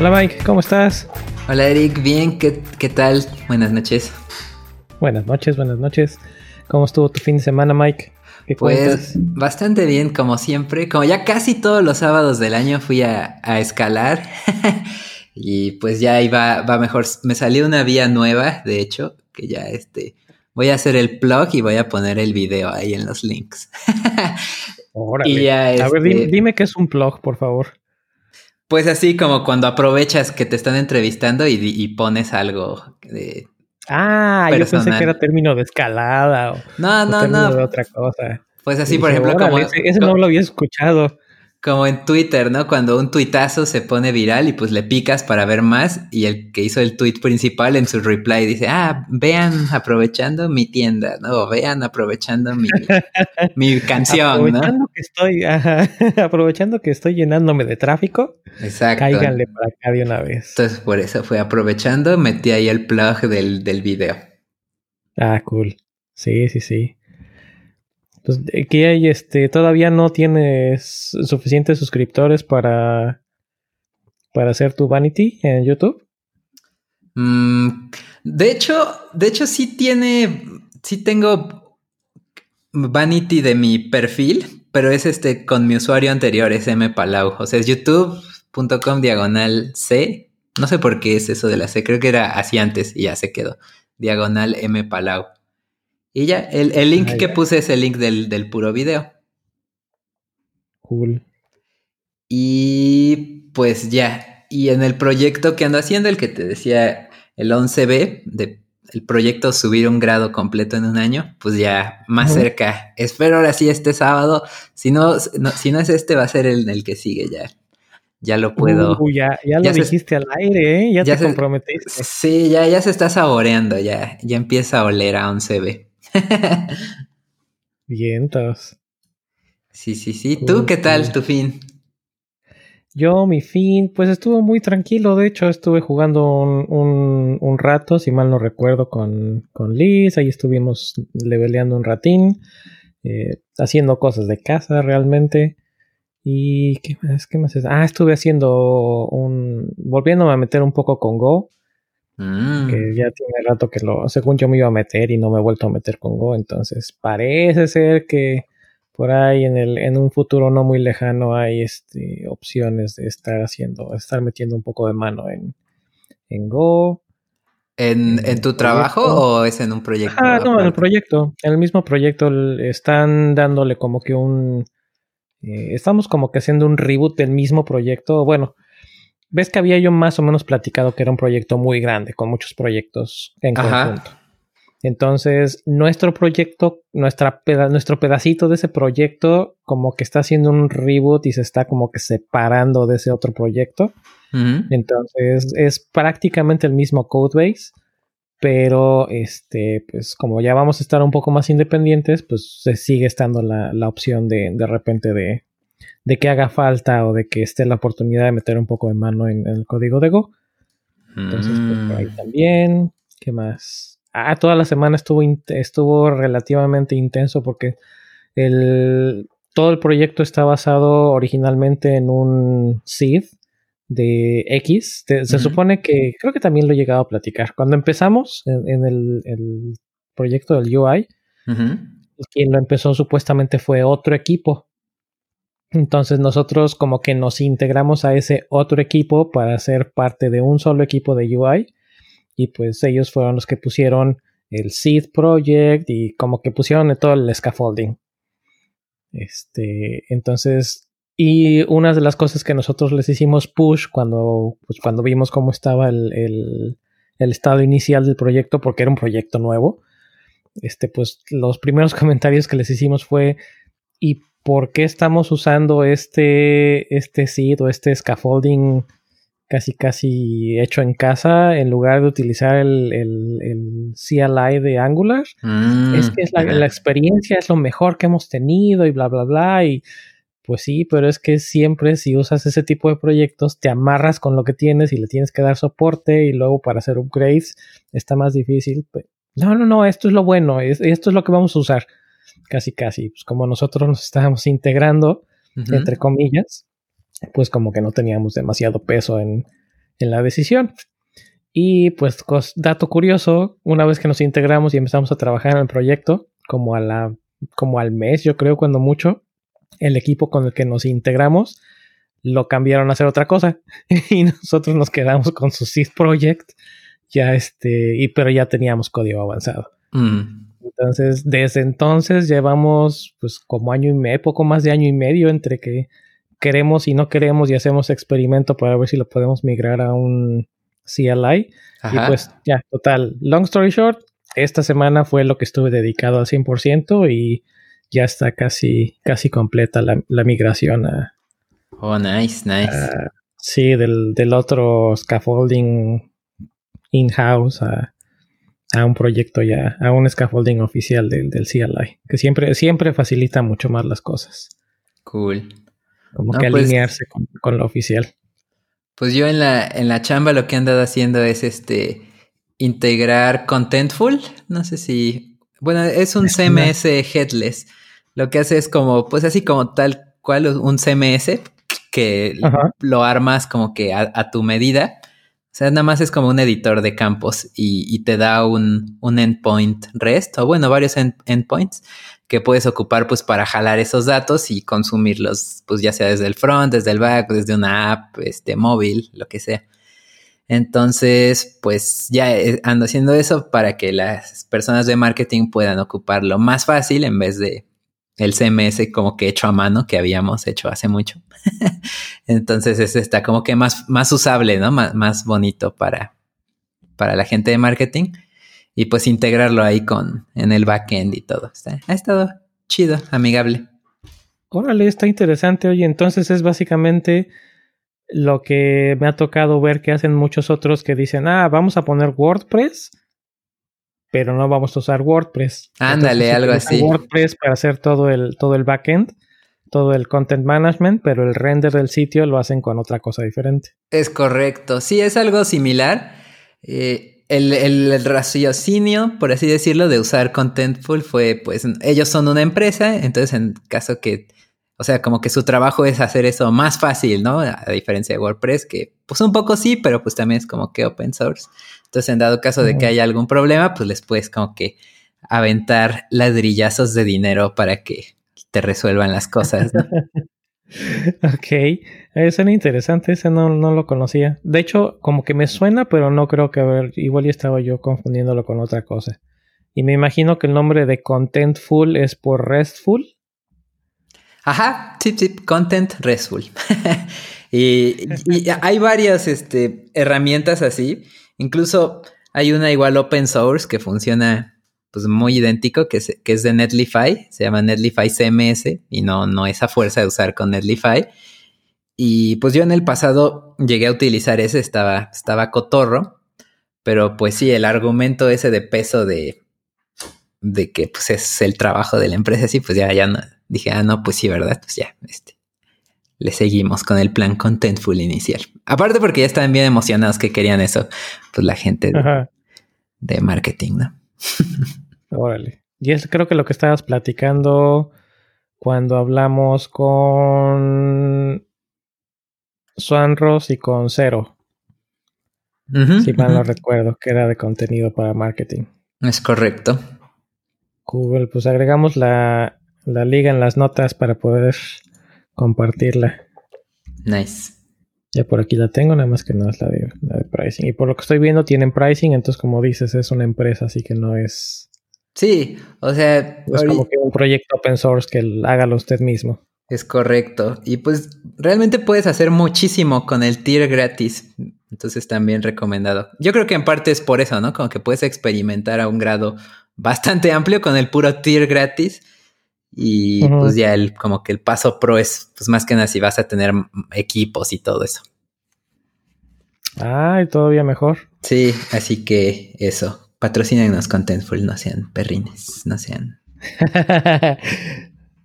Hola Mike, ¿cómo estás? Hola Eric, bien, ¿qué, qué tal? Buenas noches. Buenas noches, buenas noches. ¿Cómo estuvo tu fin de semana, Mike? ¿Qué pues bastante bien, como siempre. Como ya casi todos los sábados del año fui a, escalar. y pues ya iba, va mejor. Me salió una vía nueva, de hecho, que ya este. Voy a hacer el plug y voy a poner el video ahí en los links. y a ver, dime, este dime qué es un plug, por favor. Pues así como cuando aprovechas que te están entrevistando y, pones algo de. Ah, yo pensé que era término de escalada o, no, no, no. de otra cosa. Pues así, por ejemplo, como. Ese, no lo había escuchado. Como en Twitter, ¿no? Cuando un tuitazo se pone viral y pues le picas para ver más y el que hizo el tweet principal en su reply dice, ah, vean aprovechando mi tienda, ¿no? vean aprovechando mi, mi canción, aprovechando Que estoy, aprovechando que estoy llenándome de tráfico, Exacto. cáiganle para acá de una vez. Entonces por eso fue aprovechando, metí ahí el plug del, del video. Ah, cool. Sí, sí, sí. Pues, que hay, este, todavía no tienes suficientes suscriptores para, para hacer tu vanity en YouTube. Mm, de hecho, de hecho sí tiene, sí tengo vanity de mi perfil, pero es este con mi usuario anterior, es Palau. O sea, es youtube.com diagonal C. No sé por qué es eso de la C, creo que era así antes y ya se quedó. Diagonal M Palau. Y ya, el, link que puse es el link del, puro video. Cool. Y pues ya. Y en el proyecto que ando haciendo, el que te decía, el 11B, de, el proyecto subir un grado completo en un año, pues ya más cerca. Espero ahora sí este sábado. Si no, si no es este, va a ser el, el que sigue ya. Ya lo puedo. Uh, ya, ya lo dijiste al aire, ¿eh? Ya, te comprometiste. Sí, ya, ya se está saboreando, ya, ya empieza a oler a 11B. Vientos. Sí, sí, sí. ¿Tú qué tal tu fin? Yo, mi fin, pues estuvo muy tranquilo. De hecho, estuve jugando un, rato, si mal no recuerdo, con, con Liz. Ahí estuvimos leveleando un ratín, eh, haciendo cosas de casa realmente. ¿Y qué más? ¿Qué más es? Ah, estuve haciendo un. volviéndome a meter un poco con Go. Mm. Que ya tiene rato que lo, según yo me iba a meter y no me he vuelto a meter con Go. Entonces parece ser que por ahí en el, en un futuro no muy lejano hay este, opciones de estar haciendo, estar metiendo un poco de mano en, en Go. ¿En, ¿En, tu trabajo o es en un proyecto? Ah, no, en el proyecto. En el mismo proyecto están dándole como que un. Eh, estamos como que haciendo un reboot del mismo proyecto. Bueno, ves que había yo más o menos platicado que era un proyecto muy grande, con muchos proyectos en conjunto. Entonces, nuestro proyecto, nuestra nuestro pedacito de ese proyecto, como que está haciendo un reboot y se está como que separando de ese otro proyecto. Entonces, es prácticamente el mismo codebase, pero este, pues como ya vamos a estar un poco más independientes, pues se sigue estando la, la opción de de repente de, de que haga falta o de que esté la oportunidad de meter un poco de mano en, el código de Go. Entonces, pues por ahí mm. también. ¿Qué más? Ah, toda la semana estuvo, estuvo relativamente intenso porque el, todo el proyecto está basado originalmente en un seed de X. se supone que, creo que también lo he llegado a platicar. Cuando empezamos en, el, proyecto del UI, quien lo empezó supuestamente fue otro equipo entonces nosotros como que nos integramos a ese otro equipo para ser parte de un solo equipo de UI y pues ellos fueron los que pusieron el seed project y como que pusieron todo el scaffolding. Este, entonces, y una de las cosas que nosotros les hicimos push cuando, pues cuando vimos cómo estaba el, el, el estado inicial del proyecto, porque era un proyecto nuevo, este, pues los primeros comentarios que les hicimos fue, ¿y por qué estamos usando este, este seed o este scaffolding casi casi hecho en casa en lugar de utilizar el, el, CLI de Angular. Mm, es que la, experiencia es lo mejor que hemos tenido y bla, bla, bla. Y pues sí, pero es que siempre si usas ese tipo de proyectos te amarras con lo que tienes y le tienes que dar soporte y luego para hacer upgrades está más difícil. No, no, no, esto es lo bueno, esto es lo que vamos a usar casi casi, pues como nosotros nos estábamos integrando, entre comillas, pues como que no teníamos demasiado peso en, en la decisión. Y pues, dato curioso, una vez que nos integramos y empezamos a trabajar en el proyecto, como, a la, como al mes, yo creo, cuando mucho, el equipo con el que nos integramos lo cambiaron a hacer otra cosa y nosotros nos quedamos con su seed project ya este y pero ya teníamos código avanzado mm. Entonces desde entonces llevamos pues como año y medio poco más de año y medio entre que queremos y no queremos y hacemos experimento para ver si lo podemos migrar a un CLI y pues ya total. Long story short esta semana fue lo que estuve dedicado al 100% y ya está casi, casi completa la, migración a... Oh, nice, nice. sí, del, del, otro scaffolding in-house a, a, un proyecto ya, a un scaffolding oficial del, del CLI, que siempre, siempre facilita mucho más las cosas. Cool. Como que pues alinearse con, con, lo oficial. Pues yo en la, en la chamba lo que he andado haciendo es este integrar Contentful. No sé si. Bueno, es un CMS headless. Lo que hace es como, pues así como tal cual un CMS que lo armas como que a, tu medida. O sea, nada más es como un editor de campos y, te da un, un, endpoint REST o bueno, varios endpoints que puedes ocupar pues para jalar esos datos y consumirlos pues ya sea desde el front, desde el back, desde una app, este móvil, lo que sea. Entonces, pues ya eh, ando haciendo eso para que las personas de marketing puedan ocuparlo más fácil en vez de el CMS como que hecho a mano que habíamos hecho hace mucho. Entonces ese está como que más, más usable, ¿no? más bonito para, para la gente de marketing y pues integrarlo ahí con en el backend y todo. ha estado chido, amigable. Órale, está interesante. Oye, entonces es básicamente lo que me ha tocado ver que hacen muchos otros que dicen, ah, vamos a poner WordPress pero no vamos a usar WordPress. Ándale, algo así. WordPress para hacer todo el, todo el backend, todo el content management, pero el render del sitio lo hacen con otra cosa diferente. Es correcto. Sí, es algo similar. Eh, el, el, raciocinio, por así decirlo, de usar Contentful fue, pues, ellos son una empresa, entonces en caso que o sea, como que su trabajo es hacer eso más fácil, ¿no? A diferencia de WordPress, que pues un poco sí, pero pues también es como que open source. Entonces, en dado caso de que haya algún problema, pues les puedes como que aventar ladrillazos de dinero para que te resuelvan las cosas, ¿no? ok, eso suena interesante, ese no, no, lo conocía. De hecho, como que me suena, pero no creo que, a ver, igual ya estaba yo confundiéndolo con otra cosa. Y me imagino que el nombre de Contentful es por RESTful. Ajá, tip tip, content RESTful. y, hay varias este, herramientas así. Incluso hay una igual open source que funciona pues muy idéntico, que es, que es de Netlify, se llama Netlify CMS y no, no esa fuerza de usar con Netlify. Y pues yo en el pasado llegué a utilizar ese, estaba, estaba cotorro, pero pues sí, el argumento ese de peso de, de que pues es el trabajo de la empresa, sí, pues ya, ya no, dije, ah, no, pues sí, ¿verdad? Pues ya, este, le seguimos con el plan Contentful inicial. Aparte porque ya estaban bien emocionados que querían eso, pues la gente de, marketing, ¿no? Órale. Y es creo que lo que estabas platicando cuando hablamos con Swanros y con Cero. si mal no recuerdo, que era de contenido para marketing. Es correcto. Google, pues agregamos la, la liga en las notas para poder compartirla. Nice. Ya por aquí la tengo, nada más que no es la de, la de pricing. Y por lo que estoy viendo, tienen pricing, entonces, como dices, es una empresa, así que no es. Sí, o sea. Es como que un proyecto open source que hágalo usted mismo. Es correcto. Y pues realmente puedes hacer muchísimo con el tier gratis. Entonces también recomendado. Yo creo que en parte es por eso, ¿no? Como que puedes experimentar a un grado bastante amplio con el puro tier gratis. Y pues ya el, como que el paso pro es, pues más que nada si vas a tener equipos y todo eso. Ay, todavía mejor. Sí, así que eso. Patrocínenos Contentful, no sean perrines, no sean.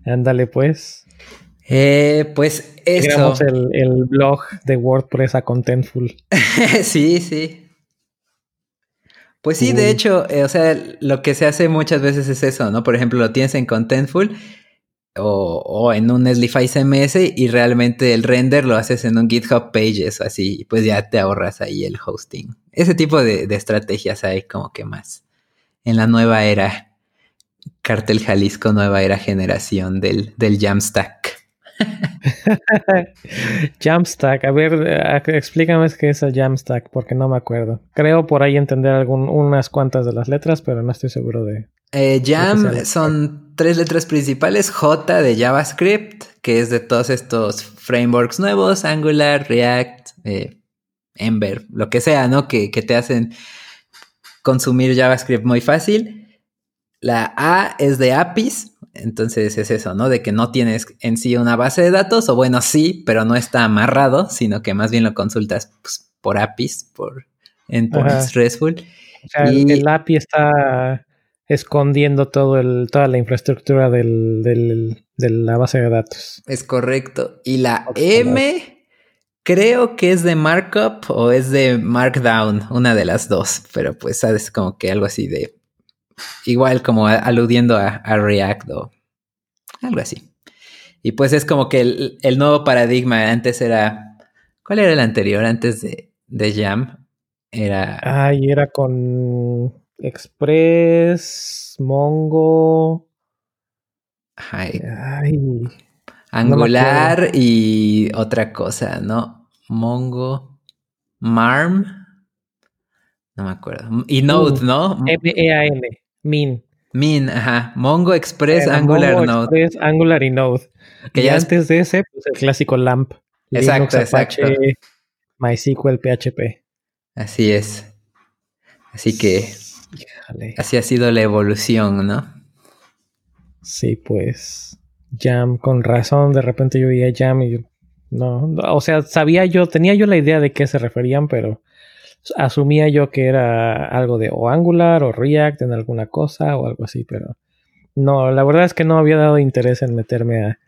Ándale, pues. Eh, pues eso. el, el blog de WordPress a Contentful. sí, sí. Pues sí, de hecho, eh, o sea, lo que se hace muchas veces es eso, ¿no? Por ejemplo, lo tienes en Contentful o, en un Netlify CMS y realmente el render lo haces en un GitHub Pages o así, pues ya te ahorras ahí el hosting. Ese tipo de, estrategias hay como que más en la nueva era, Cartel Jalisco, nueva era generación del, del Jamstack. Jamstack, a ver, eh, explícame qué es el Jamstack, porque no me acuerdo. Creo por ahí entender algún, unas cuantas de las letras, pero no estoy seguro de. Eh, Jam son tres letras principales: J de JavaScript, que es de todos estos frameworks nuevos: Angular, React, eh, Ember, lo que sea, ¿no? Que, que te hacen consumir JavaScript muy fácil. La A es de APIs, entonces es eso, ¿no? De que no tienes en sí una base de datos, o bueno, sí, pero no está amarrado, sino que más bien lo consultas pues, por APIs, por endpoints RESTful. O sea, el API está escondiendo todo el, toda la infraestructura del, de la base de datos. Es correcto. Y la M creo que es de markup o es de markdown, una de las dos, pero pues sabes como que algo así de igual como aludiendo a, React o algo así. Y pues es como que el, nuevo paradigma antes era, ¿cuál era el anterior antes de, de Jam? Era... Ay, era con Express, Mongo. Ay. Angular y otra cosa, ¿no? Mongo. Marm. No me acuerdo. Y Node, ¿no? M-E-A-N. Min. Min, ajá. Mongo Express, Angular, Node. Express, Angular y Node. Que y ya antes de ese, pues el clásico LAMP. Exacto, exacto. MySQL, PHP. Así es. Así que Así ha sido la evolución, ¿no? Sí, pues. Jam, con razón, de repente yo veía Jam y no, o sea, sabía yo, tenía yo la idea de qué se referían, pero asumía yo que era algo de o Angular o React en alguna cosa o algo así, pero no, la verdad es que no había dado interés en meterme a,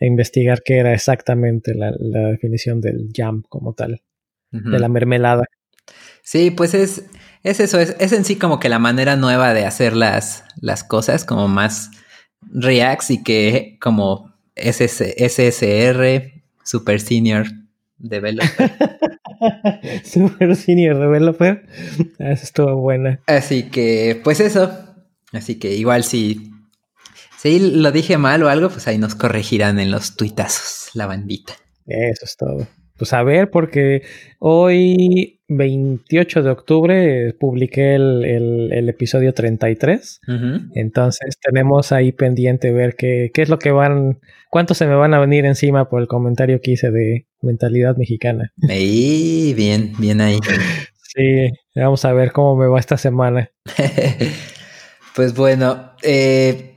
investigar qué era exactamente la, definición del jam como tal, de la mermelada. Sí, pues es, es eso, es, en sí como que la manera nueva de hacer las, las cosas, como más Reacts y que como SSR, Super Senior Developer. Super Senior Developer. Eso estuvo buena. Así que, pues eso. Así que igual si, si lo dije mal o algo, pues ahí nos corregirán en los tuitazos, la bandita. Eso es todo. Pues a ver, porque hoy, 28 de octubre, publiqué el, episodio 33. Entonces tenemos ahí pendiente ver qué, qué es lo que van, cuántos se me van a venir encima por el comentario que hice de mentalidad mexicana. Ahí, bien, bien ahí. Sí, vamos a ver cómo me va esta semana. pues bueno, eh,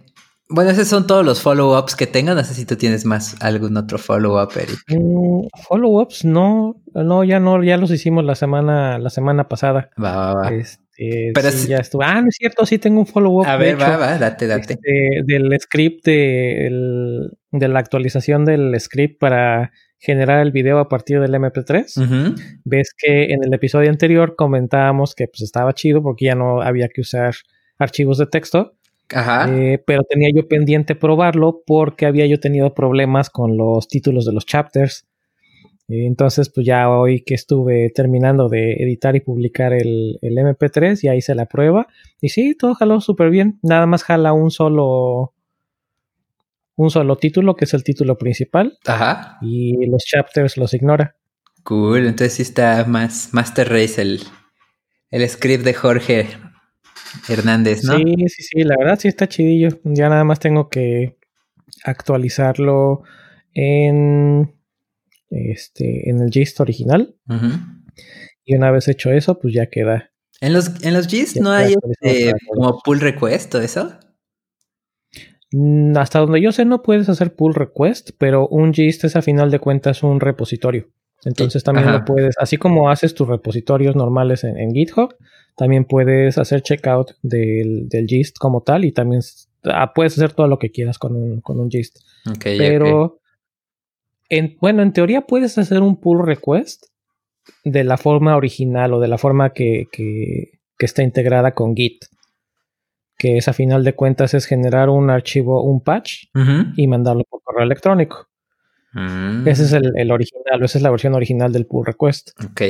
bueno, esos son todos los follow-ups que tengan. No sé si tú tienes más algún otro follow-up, Eric. Mm, follow-ups, no, no, ya no, ya los hicimos la semana, la semana pasada. Va, va, va. Este, Pero sí, ya estuvo. Ah, no es cierto, sí tengo un follow-up. A ver, va, va, date, date. Este, del script de, de la actualización del script para generar el video a partir del MP3. Ves que en el episodio anterior comentábamos que pues estaba chido porque ya no había que usar archivos de texto eh, pero tenía yo pendiente probarlo porque había yo tenido problemas con los títulos de los chapters. Eh, entonces, pues ya hoy que estuve terminando de editar y publicar el, MP3, ya hice la prueba. Y sí, todo jaló súper bien. Nada más jala un solo. Un solo título, que es el título principal. Ajá. Y los chapters los ignora. Cool. Entonces sí está más Master Race el, el script de Jorge Hernández, ¿no? Sí, sí, sí, la verdad sí está chidillo. Ya nada más tengo que actualizarlo en este en el gist original. Y una vez hecho eso, pues ya queda. En los, en los GIST no hay este, como pull request o eso. Mm, hasta donde yo sé no puedes hacer pull request, pero un gist es a final de cuentas un repositorio. Entonces también lo puedes, así como haces tus repositorios normales en GitHub, también puedes hacer checkout del, del gist como tal y también ah, puedes hacer todo lo que quieras con un, con un gist. Pero, En, bueno, en teoría puedes hacer un pull request de la forma original o de la forma que, que, está integrada con Git. que es a final de cuentas es generar un archivo, un patch y mandarlo por correo electrónico. Mm. Ese es el, original, esa es la versión original del pull request. Ok.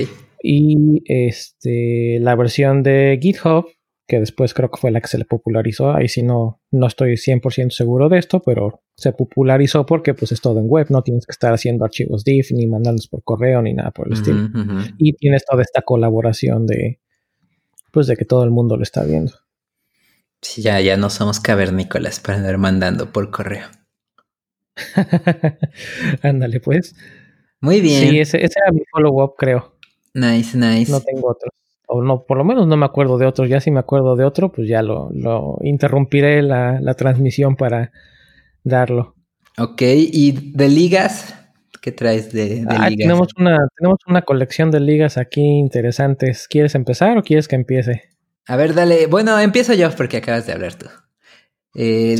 Y este, la versión de GitHub, que después creo que fue la que se le popularizó, ahí sí no, no estoy 100% seguro de esto, pero se popularizó porque pues es todo en web, no tienes que estar haciendo archivos diff, ni mandándolos por correo, ni nada por el estilo. Y tienes toda esta colaboración de, pues de que todo el mundo lo está viendo. Sí, ya, ya no somos cavernícolas para andar mandando por correo. Ándale, pues. Muy bien. Sí, ese, era mi follow-up, creo. Nice, nice. No tengo otros. O no, por lo menos no me acuerdo de otros. Ya si me acuerdo de otro, pues ya lo, lo interrumpiré la, la transmisión para darlo. Ok, ¿y de ligas? ¿Qué traes de, ah, ligas? Tenemos una, tenemos una colección de ligas aquí interesantes. ¿Quieres empezar o quieres que empiece? A ver, dale. Bueno, empiezo yo porque acabas de hablar tú. Eh,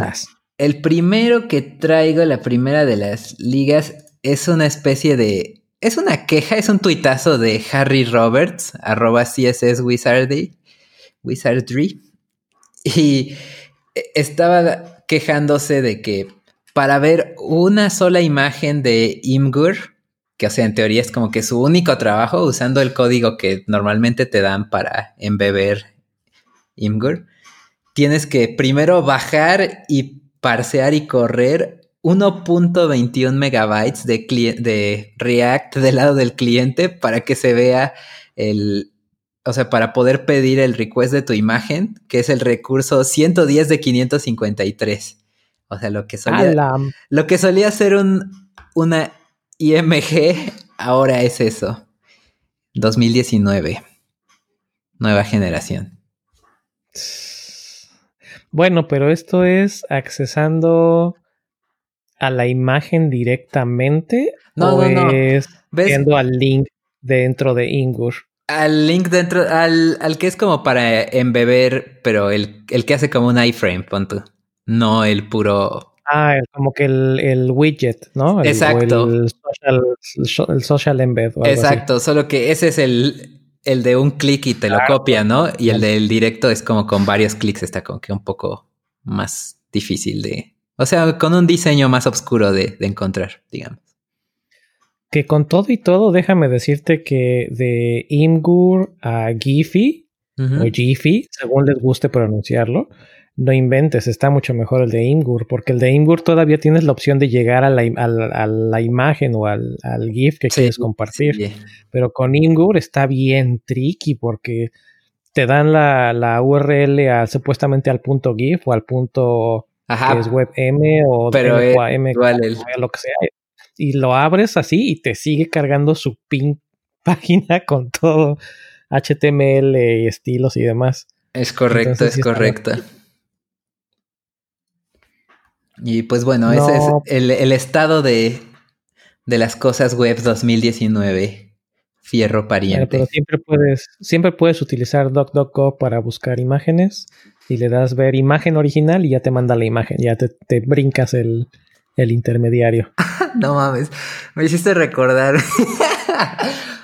el primero que traigo, la primera de las ligas, es una especie de. Es una queja, es un tuitazo de Harry Roberts, arroba CSS Wizardry. Wizardry. Y estaba quejándose de que para ver una sola imagen de Imgur, que o sea, en teoría es como que su único trabajo usando el código que normalmente te dan para embeber Imgur, tienes que primero bajar y parsear y correr 1.21 megabytes de, de React del lado del cliente para que se vea el, o sea, para poder pedir el request de tu imagen, que es el recurso 110 de 553. O sea, lo que solía, lo que solía ser un, una IMG, ahora es eso. 2019. Nueva generación. Bueno, pero esto es accesando a la imagen directamente no, o no, es viendo al link dentro de Ingur. Al link dentro, al, al que es como para embeber, pero el, el que hace como un iframe, punto. No el puro. Ah, como que el, widget, ¿no? Exacto. El social, el social embed. Exacto, solo que ese es el, el de un clic y te lo copia, ¿no? Y el del directo es como con varios clics, está como que un poco más difícil de. O sea, con un diseño más oscuro de, encontrar, digamos. Que con todo y todo, déjame decirte que de Imgur a Giphy, o Giphy, según les guste pronunciarlo, no inventes, está mucho mejor el de Imgur, porque el de Imgur todavía tienes la opción de llegar a la, imagen o al, GIF que quieres compartir. Pero con Imgur está bien tricky porque te dan la, URL a, supuestamente al punto GIF o al punto que es WebM o Pero M, lo que sea. Y lo abres así y te sigue cargando su pin página con todo HTML y estilos y demás. Es correcto, es correcto. Y pues bueno, ese es el, estado de, las cosas web 2019. Fierro pariente. pero siempre puedes, siempre puedes utilizar DuckDuckGo para buscar imágenes y le das ver imagen original y ya te manda la imagen, ya te, brincas el, intermediario. no mames, me hiciste recordar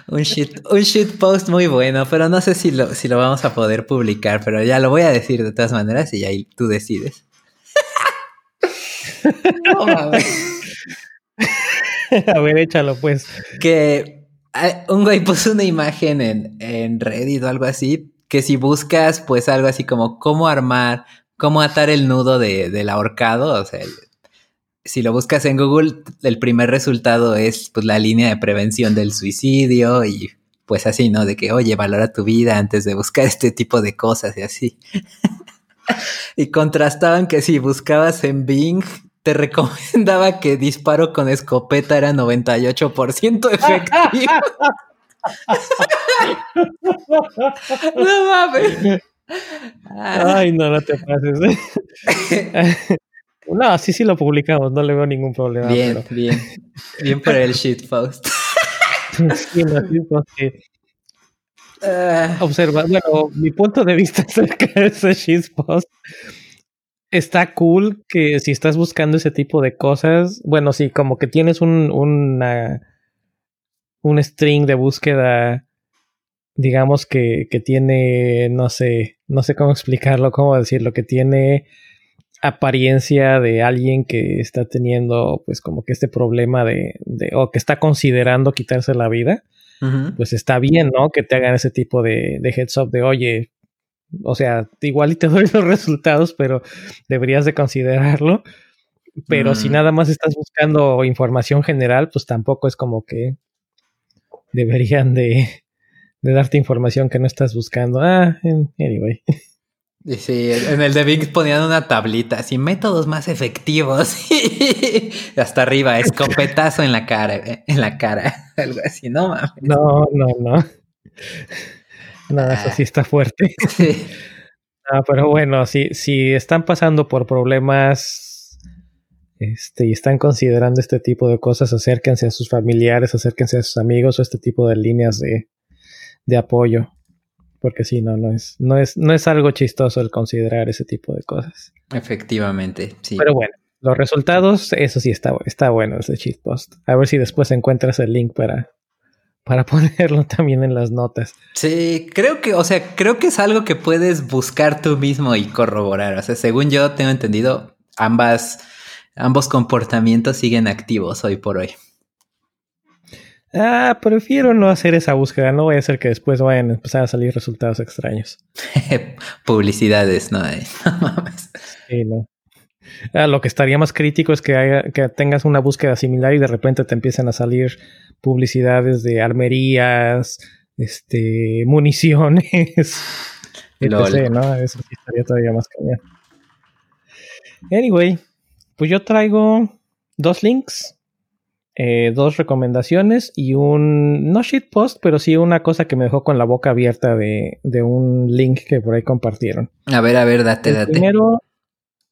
un shit, un shit post muy bueno, pero no sé si lo, si lo vamos a poder publicar, pero ya lo voy a decir de todas maneras y ahí tú decides. a ver, échalo pues. Que un güey puso una imagen en, en Reddit o algo así, que si buscas pues algo así como cómo armar, cómo atar el nudo de, del ahorcado, o sea, si lo buscas en Google, el primer resultado es pues la línea de prevención del suicidio y pues así, ¿no? De que, oye, valora tu vida antes de buscar este tipo de cosas y así. y contrastaban que si buscabas en Bing te recomendaba que disparo con escopeta era 98% efectivo. no mames. Ay, no, no te pases. no, sí, sí lo publicamos, no le veo ningún problema. Bien, bien. Bien para el shitpost. sí, ah. Observa, bueno, mi punto de vista acerca de ese shitpost está cool que si estás buscando ese tipo de cosas, bueno, sí, como que tienes un, un string de búsqueda digamos que, que tiene, no sé, no sé cómo explicarlo, cómo decirlo, que tiene apariencia de alguien que está teniendo pues como que este problema de, de o que está considerando quitarse la vida, pues está bien, ¿no? Que te hagan ese tipo de, de heads up de, oye, o sea, igual y te doy los resultados, pero deberías de considerarlo. Pero si mm. nada más estás buscando información general, pues tampoco es como que deberían de, de darte información que no estás buscando. Ah, anyway. Sí, en el de Bing ponían una tablita, así, métodos más efectivos. Hasta arriba, escopetazo en la cara, en la cara, algo así, no mames. No, no, no. Nada, eso sí está fuerte. Sí. Ah, pero bueno, si, si están pasando por problemas este, y están considerando este tipo de cosas, acérquense a sus familiares, acérquense a sus amigos o este tipo de líneas de, de apoyo. Porque si no, no es, no es, no es algo chistoso el considerar ese tipo de cosas. Efectivamente, sí. Pero bueno, los resultados, eso sí está, está bueno, ese cheat post. A ver si después encuentras el link para, para ponerlo también en las notas. Sí, creo que, o sea, creo que es algo que puedes buscar tú mismo y corroborar. O sea, según yo tengo entendido, ambas, ambos comportamientos siguen activos hoy por hoy. Ah, prefiero no hacer esa búsqueda. No voy a hacer que después vayan a empezar a salir resultados extraños. Publicidades, no hay. sí, no. Ah, lo que estaría más crítico es que, que tengas una búsqueda similar y de repente te empiecen a salir publicidades de armerías, este, municiones, etc., ¿no? Eso sí estaría todavía más cañón. Anyway, pues yo traigo dos links eh, dos recomendaciones y un, no shitpost, pero sí una cosa que me dejó con la boca abierta de, de un link que por ahí compartieron. A ver, a ver, date, date. Primero,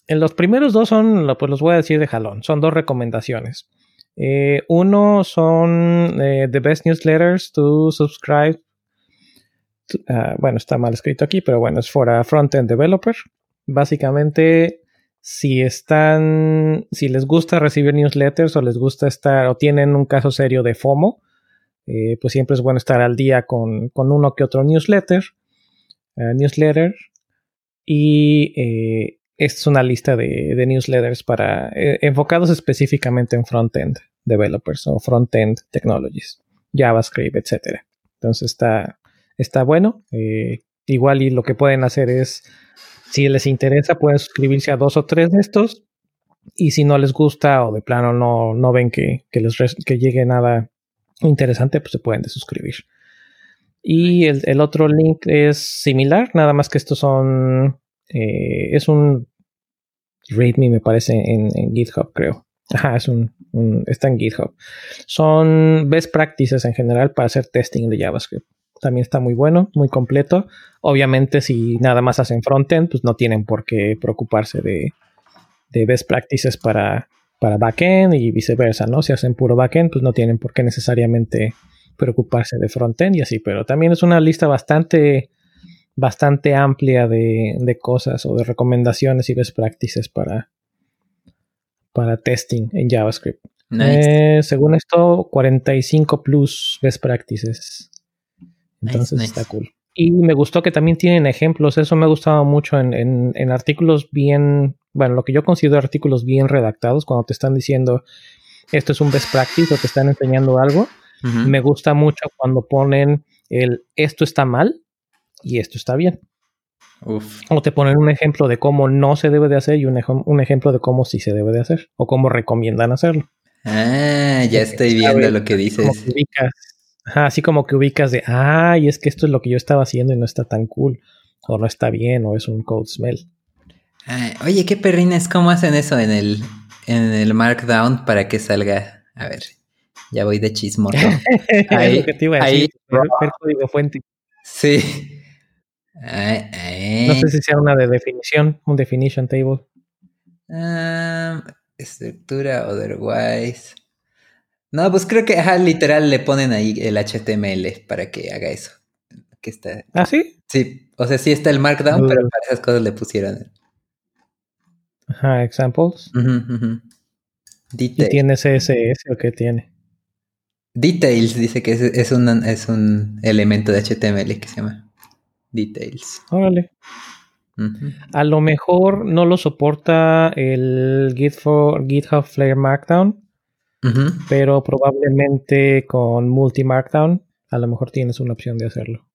en los primeros dos son, pues los voy a decir de jalón, son dos recomendaciones. Eh, uno son eh, The Best Newsletters to Subscribe. Ah, bueno, está mal escrito aquí, pero bueno, es for a front-end developer. Básicamente si están, si les gusta recibir newsletters o les gusta estar o tienen un caso serio de FOMO, eh, pues siempre es bueno estar al día con, uno que otro newsletter, eh, newsletter. Y eh, esta es una lista de, newsletters para enfocados específicamente en front-end developers o front-end technologies, JavaScript, etc. Entonces está, está bueno. igual y lo que pueden hacer es si les interesa, pueden suscribirse a dos o tres de estos. Y si no les gusta o de plano no, no ven que, les que llegue nada interesante, pues se pueden desuscribir. Y el, otro link es similar, nada más que estos son. Eh, es un README, me parece, en, GitHub, creo. Ajá, es un, está en GitHub. Son best practices en general para hacer testing de JavaScript también está muy bueno, muy completo. Obviamente, si nada más hacen frontend, pues no tienen por qué preocuparse de, best practices para, para backend y viceversa, ¿no? Si hacen puro backend, pues no tienen por qué necesariamente preocuparse de frontend y así, pero también es una lista bastante, bastante amplia de, cosas o de recomendaciones y best practices para, para testing en JavaScript. Eh, según esto, 45 plus best practices. Entonces está cool. Y me gustó que también tienen ejemplos, eso me ha gustado mucho en, en, artículos bien, bueno, lo que yo considero artículos bien redactados, cuando te están diciendo esto es un best practice o te están enseñando algo. Me gusta mucho cuando ponen el esto está mal y esto está bien. O te ponen un ejemplo de cómo no se debe de hacer y un, un, ejemplo de cómo sí se debe de hacer o cómo recomiendan hacerlo. Ah, ya estoy viendo lo que dices así como que ubicas de, ay, es que esto es lo que yo estaba haciendo y no está tan cool, o no está bien, o es un code smell. oye, qué perrines, ¿cómo hacen eso en el, en el Markdown para que salga? A ver, ya voy de chismoso. ahí, ahí, código fuente. Sí. No sé si sea una de definición, un definition table. Ah, estructura otherwise. No, pues creo que literal le ponen ahí el HTML para que haga eso. Que está... ¿Ah, sí? Sí, o sea, sí está el Markdown, pero para esas cosas le pusieron. Ajá, examples. ¿Y tiene CSS o qué tiene? Details dice que es, un, es un elemento de HTML que se llama Details. Órale. A lo mejor no lo soporta el GitHub Flare Markdown, pero probablemente con Multi Markdown a lo mejor tienes una opción de hacerlo.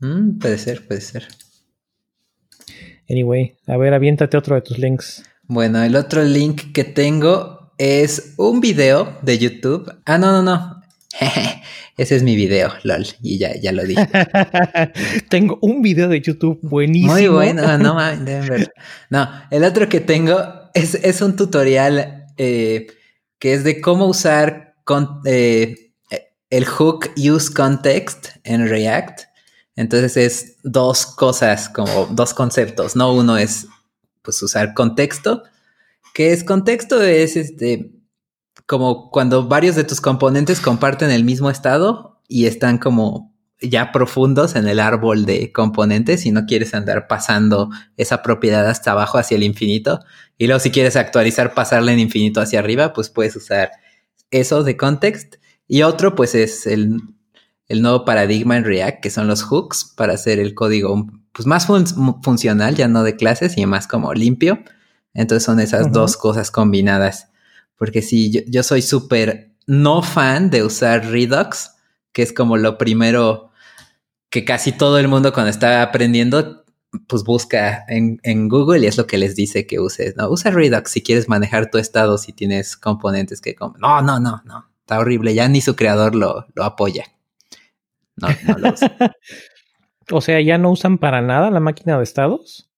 Mm, puede ser, puede ser. Anyway, a ver, aviéntate otro de tus links. Bueno, el otro link que tengo es un video de YouTube. Ah, no, no, no. Ese es mi video, lol. Y ya, ya lo dije. tengo un video de YouTube buenísimo. Muy bueno, no. No, el otro que tengo es, un tutorial eh, que es de cómo usar eh, el hook use context en React. Entonces es dos cosas, como dos conceptos, ¿no? Uno es pues usar contexto. ¿Qué es contexto? Es este como cuando varios de tus componentes comparten el mismo estado y están como ya profundos en el árbol de componentes y no quieres andar pasando esa propiedad hasta abajo hacia el infinito. Y luego si quieres actualizar, pasarla en infinito hacia arriba, pues puedes usar eso de context. Y otro pues es el, nuevo paradigma en React, que son los hooks para hacer el código pues más funcional, ya no de clases, y más como limpio. Entonces son esas dos cosas combinadas. Porque si yo, soy súper no fan de usar Redux, que es como lo primero que casi todo el mundo cuando está aprendiendo, pues busca en, Google y es lo que les dice que uses. No, usa Redux si quieres manejar tu estado, si tienes componentes que... No, no, no, no. Está horrible. Ya ni su creador lo, apoya. No, no lo usa. o sea, ¿ya no usan para nada la máquina de estados?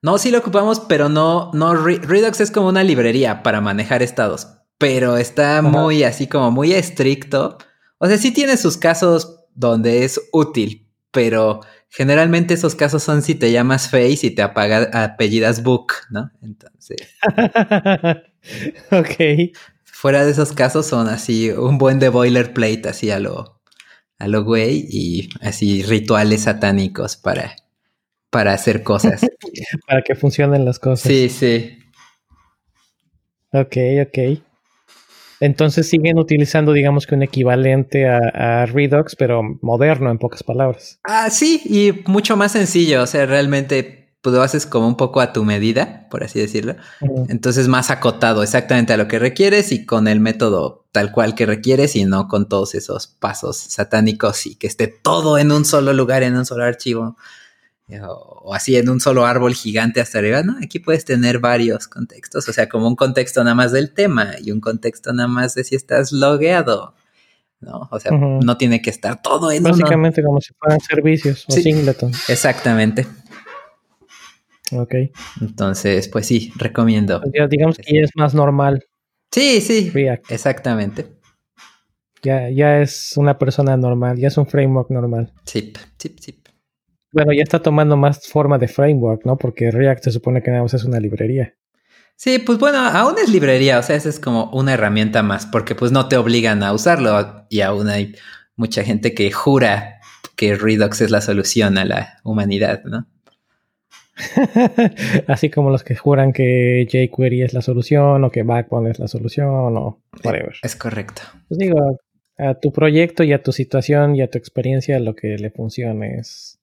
No, sí lo ocupamos, pero no, no, Redux es como una librería para manejar estados, pero está muy así como muy estricto. O sea, sí tiene sus casos donde es útil, pero generalmente esos casos son si te llamas Face y te apaga, apellidas Book, ¿no? Entonces. ok. Fuera de esos casos son así un buen de boilerplate, así a lo, a lo güey, y así rituales satánicos para para hacer cosas. para que funcionen las cosas. Sí, sí. Ok, ok. Entonces siguen utilizando, digamos que un equivalente a, Redux, pero moderno, en pocas palabras. Ah, sí, y mucho más sencillo. O sea, realmente pues, lo haces como un poco a tu medida, por así decirlo. Entonces, más acotado exactamente a lo que requieres y con el método tal cual que requieres y no con todos esos pasos satánicos y que esté todo en un solo lugar, en un solo archivo o, así en un solo árbol gigante hasta arriba, ¿no? Aquí puedes tener varios contextos, o sea, como un contexto nada más del tema y un contexto nada más de si estás logueado, ¿no? O sea, no tiene que estar todo en Básicamente como si fueran servicios o singleton. Exactamente. Ok. Entonces, pues sí, recomiendo. Pues digamos que ya es más normal. Sí, sí. Exactamente. Ya, ya es una persona normal, ya es un framework normal. Sí, sí, sí. Bueno, ya está tomando más forma de framework, ¿no? Porque React se supone que nada más es una librería. Sí, pues bueno, aún es librería, o sea, esa es como una herramienta más, porque pues no te obligan a usarlo y aún hay mucha gente que jura que Redux es la solución a la humanidad, ¿no? Así como los que juran que jQuery es la solución o que Backbone es la solución o whatever. Es correcto. Pues digo, a tu proyecto y a tu situación y a tu experiencia lo que le funcione es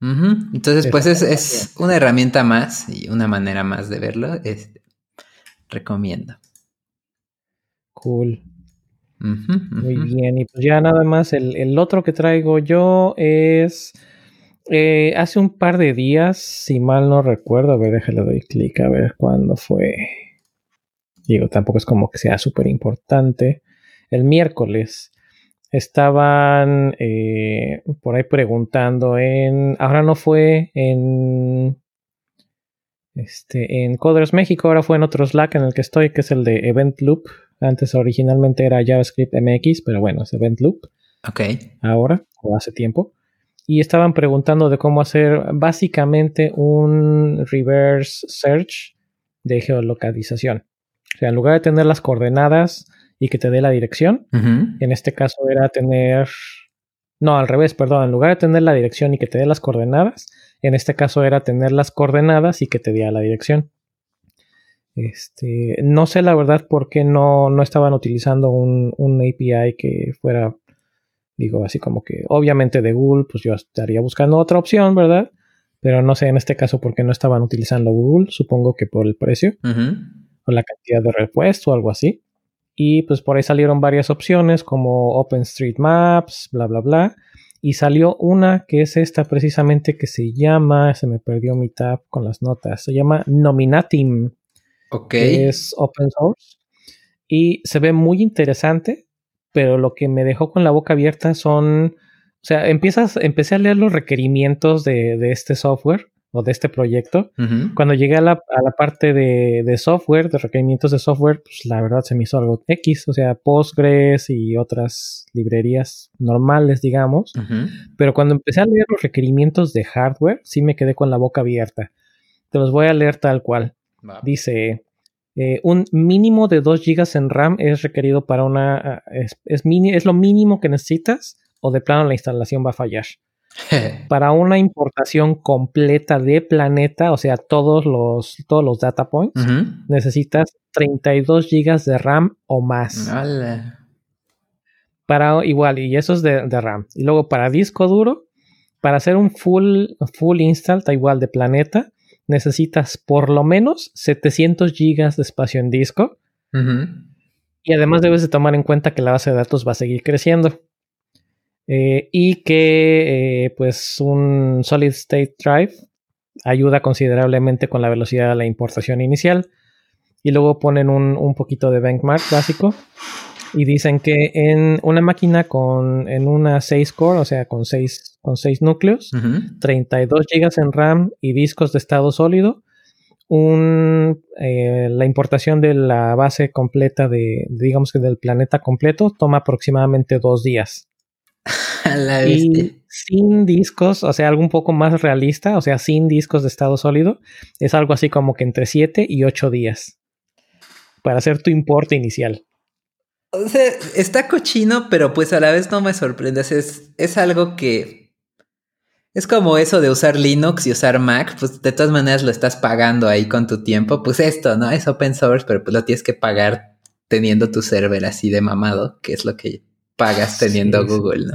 entonces, pues es, una herramienta más y una manera más de verlo. Este, recomiendo. Cool. Muy bien. Y pues ya nada más, el, otro que traigo yo es. Eh, hace un par de días, si mal no recuerdo, a ver, déjale doy clic a ver cuándo fue. Digo, tampoco es como que sea súper importante. El miércoles estaban eh, por ahí preguntando en, ahora no fue en, este, en Coders México, ahora fue en otro Slack en el que estoy, que es el de Event Loop. Antes originalmente era JavaScript MX, pero bueno, es Event Loop. Ok. Ahora, o hace tiempo. Y estaban preguntando de cómo hacer básicamente un reverse search de geolocalización. O sea, en lugar de tener las coordenadas y que te dé la dirección. En este caso era tener, no, al revés, perdón, en lugar de tener la dirección y que te dé las coordenadas, en este caso era tener las coordenadas y que te diera la dirección. Este, no sé la verdad por qué no, no estaban utilizando un, un API que fuera, digo, así como que obviamente de Google, pues yo estaría buscando otra opción, ¿verdad? Pero no sé en este caso por qué no estaban utilizando Google, supongo que por el precio o la cantidad de repuesto o algo así. Y pues por ahí salieron varias opciones como OpenStreetMaps, bla, bla, bla. Y salió una que es esta precisamente que se llama, se me perdió mi tab con las notas, se llama Nominatim. Ok. Que es open source. Y se ve muy interesante, pero lo que me dejó con la boca abierta son, o sea, empiezas, empecé a leer los requerimientos de, de este software o de este proyecto. Cuando llegué a la, a la parte de, de software, de requerimientos de software, pues la verdad se me hizo algo X, o sea, Postgres y otras librerías normales, digamos. Pero cuando empecé a leer los requerimientos de hardware, sí me quedé con la boca abierta. Te los voy a leer tal cual. Dice, eh, un mínimo de 2 GB en RAM es requerido para una... ah, Es, es, mini- es lo mínimo que necesitas o de plano la instalación va a fallar. Para una importación completa de planeta, o sea, todos los, todos los data points, Ujú. necesitas 32 GB de RAM o más. Ala. Para igual, y eso es de, de RAM. Y luego para disco duro, para hacer un full, full install, da igual de planeta, necesitas por lo menos 700 GB de espacio en disco. Y además debes de tomar en cuenta que la base de datos va a seguir creciendo. Eh, y que eh, pues un solid state drive ayuda considerablemente con la velocidad de la importación inicial. Y luego ponen un, un poquito de benchmark básico. Y dicen que en una máquina con en una 6 core, o sea, con 6 con seis núcleos, Ujú. 32 GB en RAM y discos de estado sólido. Un, eh, la importación de la base completa de, digamos que del planeta completo, toma aproximadamente dos días. A la. Y sin discos, o sea, algo un poco más realista, o sea, sin discos de estado sólido, es algo así como que entre 7 y 8 días para hacer tu importe inicial. O sea, está cochino, pero pues a la vez no me sorprende. Es, es algo que. Es como eso de usar Linux y usar Mac, pues de todas maneras lo estás pagando ahí con tu tiempo. Pues esto, ¿no? Es open source, pero pues lo tienes que pagar teniendo tu server así de mamado, que es lo que pagas teniendo Sí. Google, ¿no?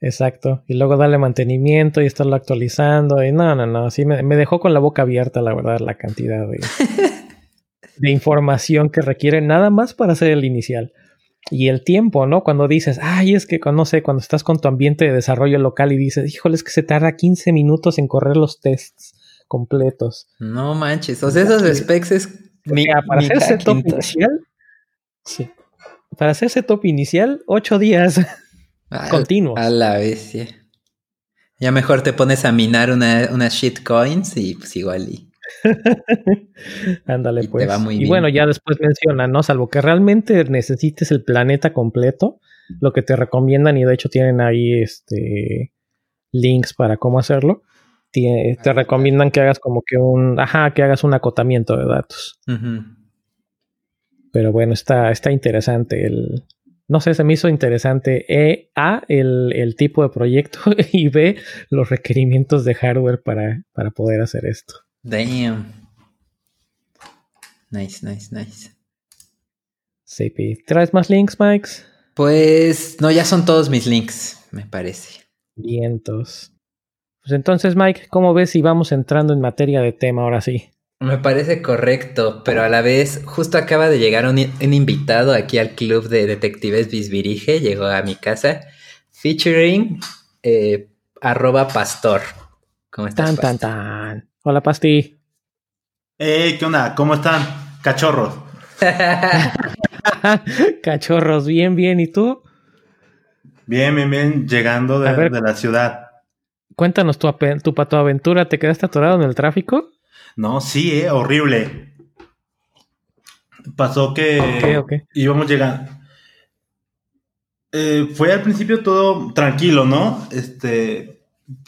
Exacto. Y luego darle mantenimiento y estarlo actualizando. Y no, no, no. Sí, me, me dejó con la boca abierta, la verdad, la cantidad de, de información que requiere nada más para hacer el inicial. Y el tiempo, ¿no? Cuando dices, ay, es que, no sé, cuando estás con tu ambiente de desarrollo local y dices, híjole, es que se tarda 15 minutos en correr los tests completos. No manches. O sea, esos specs es. Sea, para hacer Hackintosh. inicial, sí. Para hacer setup inicial, 8 días. A- continuos. A la bestia. Ya mejor te pones a minar una, unas shitcoins y pues igual y. Ándale, Y te pues. va muy y bien. bueno, ya después mencionan, ¿no? Salvo que realmente necesites el planeta completo, lo que te recomiendan, y de hecho tienen ahí este links para cómo hacerlo. Te recomiendan que hagas como que un, ajá, que hagas un acotamiento de datos. Ujú. Pero bueno, está, está interesante el. No sé, se me hizo interesante. E, A, el, el tipo de proyecto y B, los requerimientos de hardware para, para poder hacer esto. Damn. Nice, nice, nice. CP. ¿Traes más links, Mike? Pues no, ya son todos mis links, me parece. Vientos. Pues entonces, Mike, ¿cómo ves si vamos entrando en materia de tema ahora sí? Me parece correcto, pero a la vez justo acaba de llegar un, un invitado aquí al club de detectives Bisbirige, llegó a mi casa, featuring eh, arroba pastor. ¿Cómo estás? Tan, tan, pastor? tan. Hola, Pasti. Eh, ¿qué onda? ¿Cómo están? Cachorros. Cachorros, bien, bien. ¿Y tú? Bien, bien, bien, llegando de, A ver. de la ciudad. Cuéntanos tu, ape- tu, tu aventura. ¿Te quedaste atorado en el tráfico? No, sí, eh, horrible. Pasó que Ok, ok. íbamos llegando. Eh, fue al principio todo tranquilo, ¿no? Este,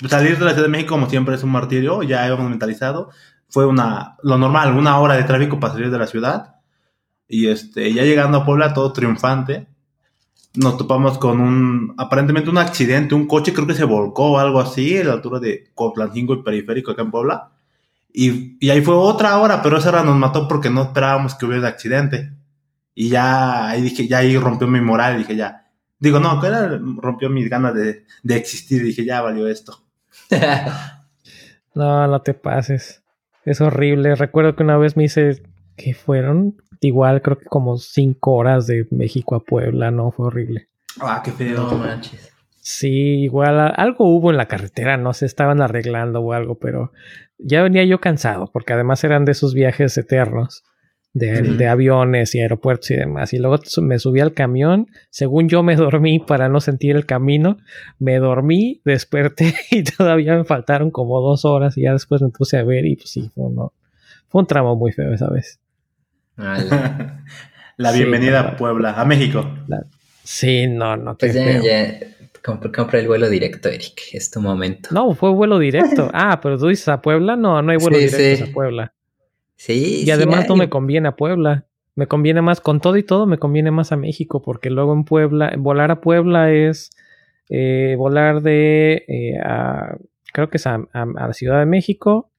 salir de la Ciudad de México como siempre es un martirio, ya hemos mentalizado. Fue una, lo normal, una hora de tráfico para salir de la ciudad. Y este, ya llegando a Puebla, todo triunfante. Nos topamos con un, aparentemente un accidente, un coche creo que se volcó o algo así, a la altura de Coplancingo y Periférico acá en Puebla. Y, y ahí fue otra hora, pero esa hora nos mató porque no esperábamos que hubiera accidente. Y ya ahí dije, ya ahí rompió mi moral, dije ya. Digo, no, que era, rompió mis ganas de, de existir, dije, ya valió esto. no, no te pases. Es horrible. Recuerdo que una vez me hice, que fueron? Igual creo que como cinco horas de México a Puebla, no, fue horrible. Ah, qué feo. No manches. Sí, igual algo hubo en la carretera, no se estaban arreglando o algo, pero ya venía yo cansado, porque además eran de esos viajes eternos de, de, aviones y aeropuertos y demás. Y luego me subí al camión, según yo me dormí para no sentir el camino, me dormí, desperté y todavía me faltaron como dos horas y ya después me puse a ver y pues sí, fue, fue un tramo muy feo esa vez. la bienvenida a Puebla, a México. sí, no, no. Pues ya, ya, compra, el vuelo directo, Eric, es tu momento. No, fue vuelo directo. ah, pero tú dices a Puebla, no, no hay vuelo directo a Puebla. Sí. Y además no me conviene a Puebla. Me conviene más, con todo y todo, me conviene más a México, porque luego en Puebla, volar a Puebla es eh, volar de, eh, a, creo que es a, a, la Ciudad de México,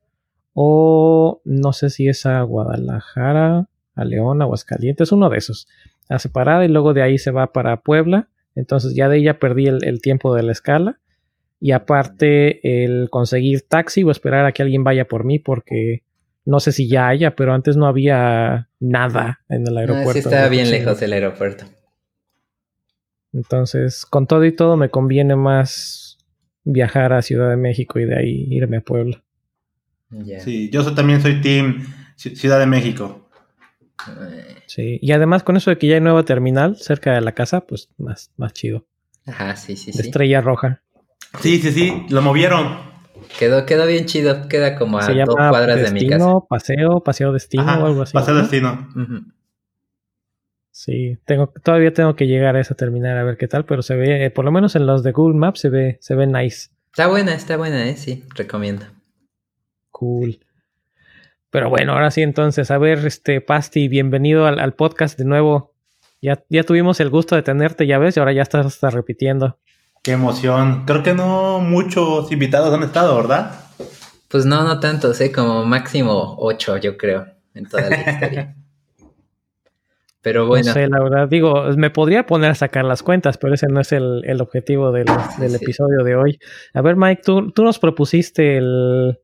o no sé si es a Guadalajara, a León, a Aguascalientes, uno de esos, a separada y luego de ahí se va para Puebla. Entonces ya de ahí ya perdí el, el tiempo de la escala. Y aparte el conseguir taxi o esperar a que alguien vaya por mí porque no sé si ya haya, pero antes no había nada en el aeropuerto. Sí, estaba bien lejos del aeropuerto. Entonces, con todo y todo, me conviene más viajar a Ciudad de México y de ahí irme a Puebla. Sí, yo también soy Team Ciudad de México. Sí, y además con eso de que ya hay nueva terminal cerca de la casa, pues más, más chido. Ajá, sí, sí, sí. Estrella roja. Sí, sí, sí, lo movieron. Quedó, quedó bien chido, queda como a dos cuadras de mi casa. Paseo, paseo destino o algo así. Paseo destino. Sí, tengo, todavía tengo que llegar a esa terminal a ver qué tal, pero se ve, eh, por lo menos en los de Google Maps se ve, se ve nice. Está buena, está buena, eh, sí, recomiendo. Cool. Pero bueno, ahora sí, entonces, a ver, este, Pasti, bienvenido al, podcast de nuevo. Ya, ya tuvimos el gusto de tenerte, ya ves, y ahora ya estás, estás repitiendo. Qué emoción. Creo que no muchos invitados han estado, ¿verdad? Pues no, no tantos, ¿eh? Como máximo ocho, yo creo, en toda la historia. Pero bueno. No sé, la verdad, digo, me podría poner a sacar las cuentas, pero ese no es el, objetivo del, episodio de hoy. A ver, Mike, tú, tú nos propusiste el,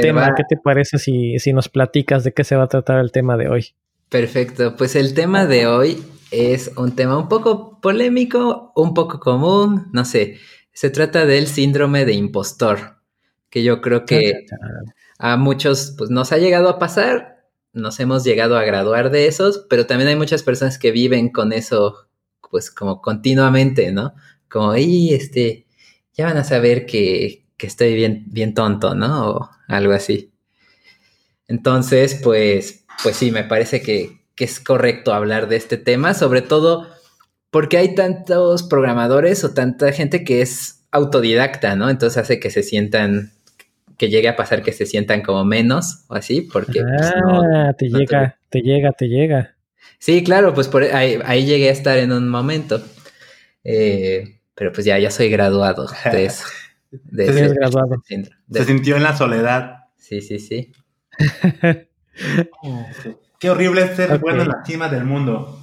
tema. ¿Qué te parece si, si nos platicas de qué se va a tratar el tema de hoy? Perfecto, pues el tema de hoy es un tema un poco polémico, un poco común, no sé. Se trata del síndrome de impostor, que yo creo que a muchos pues, nos ha llegado a pasar, nos hemos llegado a graduar de esos, pero también hay muchas personas que viven con eso, pues como continuamente, ¿no? Como, y este, ya van a saber que, que estoy bien, bien tonto, ¿no? O algo así. Entonces, pues, pues sí, me parece que, que es correcto hablar de este tema, sobre todo porque hay tantos programadores o tanta gente que es autodidacta, ¿no? Entonces hace que se sientan, que llegue a pasar que se sientan como menos o así, porque... Pues, ah, te llega, te... llega, te llega. Sí, claro, pues por ahí, llegué a estar en un momento. Eh, pero pues ya, ya soy graduado de eso. graduado. Se sintió en la soledad. Sí, sí, sí. Qué horrible es ser bueno en la cima del mundo.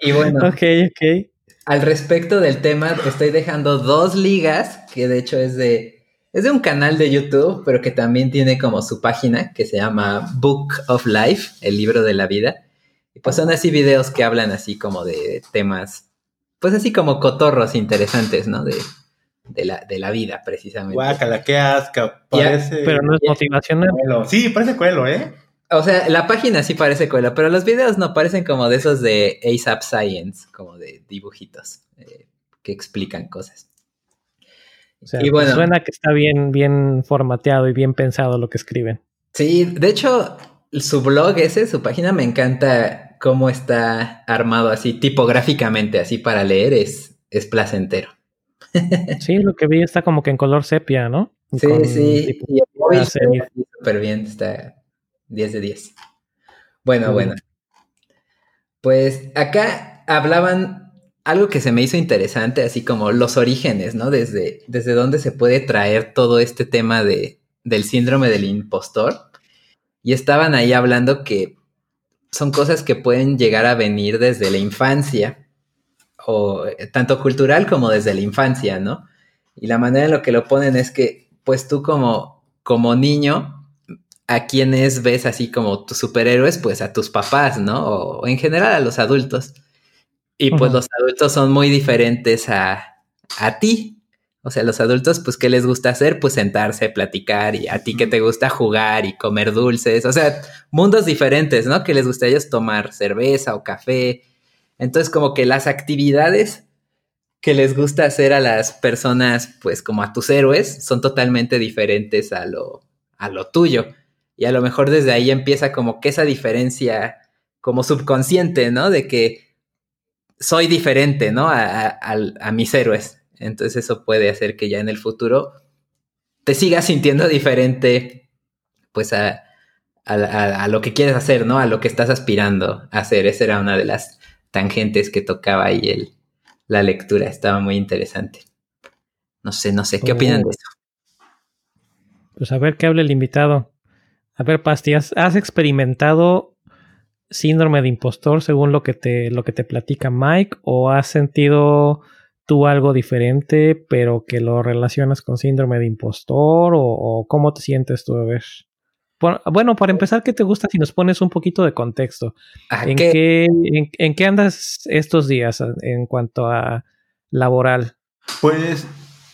y bueno, okay, okay. al respecto del tema, estoy dejando dos ligas, que de hecho es de, es de un canal de YouTube, pero que también tiene como su página, que se llama Book of Life, el libro de la vida. Y pues son así videos que hablan así como de temas, pues así como cotorros interesantes, ¿no? De, de la, de la vida, precisamente. Guácala, qué asca. Parece. pero no es motivacional. Sí, parece cuelo, ¿eh? O sea, la página sí parece cuelo, pero los videos no parecen como de esos de ASAP Science, como de dibujitos eh, que explican cosas. O sea, y bueno, suena que está bien, bien formateado y bien pensado lo que escriben. Sí, de hecho, su blog ese, su página, me encanta cómo está armado así tipográficamente, así para leer, es, es placentero. Sí, lo que vi está como que en color sepia, ¿no? Sí, sí. Y el súper bien, está 10 de 10. Bueno, bueno. Pues acá hablaban algo que se me hizo interesante, así como los orígenes, ¿no? Desde, desde dónde se puede traer todo este tema de, del síndrome del impostor. Y estaban ahí hablando que son cosas que pueden llegar a venir desde la infancia, o eh, tanto cultural como desde la infancia, ¿no? Y la manera en lo que lo ponen es que, pues tú como, como niño, a quienes ves así como tus superhéroes, pues a tus papás, ¿no? O, en general a los adultos. Y pues los adultos son muy diferentes a, a ti. O sea, los adultos, pues, ¿qué les gusta hacer? Pues sentarse, platicar, y a ti que te gusta jugar y comer dulces. O sea, mundos diferentes, ¿no? Que les gusta a ellos tomar cerveza o café. Entonces, como que las actividades que les gusta hacer a las personas, pues como a tus héroes, son totalmente diferentes a lo, a lo tuyo. Y a lo mejor desde ahí empieza como que esa diferencia como subconsciente, ¿no? De que soy diferente, ¿no? A, a, mis héroes. Entonces eso puede hacer que ya en el futuro te sigas sintiendo diferente, pues a, a, lo que quieres hacer, ¿no? A lo que estás aspirando a hacer. Esa era una de las tangentes que tocaba ahí el, la lectura. Estaba muy interesante. No sé, no sé. ¿Qué opinan de eso? Pues a ver qué hable el invitado. A ver, Pasti, ¿has, experimentado síndrome de impostor según lo que te, lo que te platica Mike? ¿O has sentido tú algo diferente, pero que lo relacionas con síndrome de impostor? ¿O, cómo te sientes tú? A ver. Bueno, para empezar, ¿qué te gusta si nos pones un poquito de contexto? ¿En qué, en, qué andas estos días en cuanto a laboral? Pues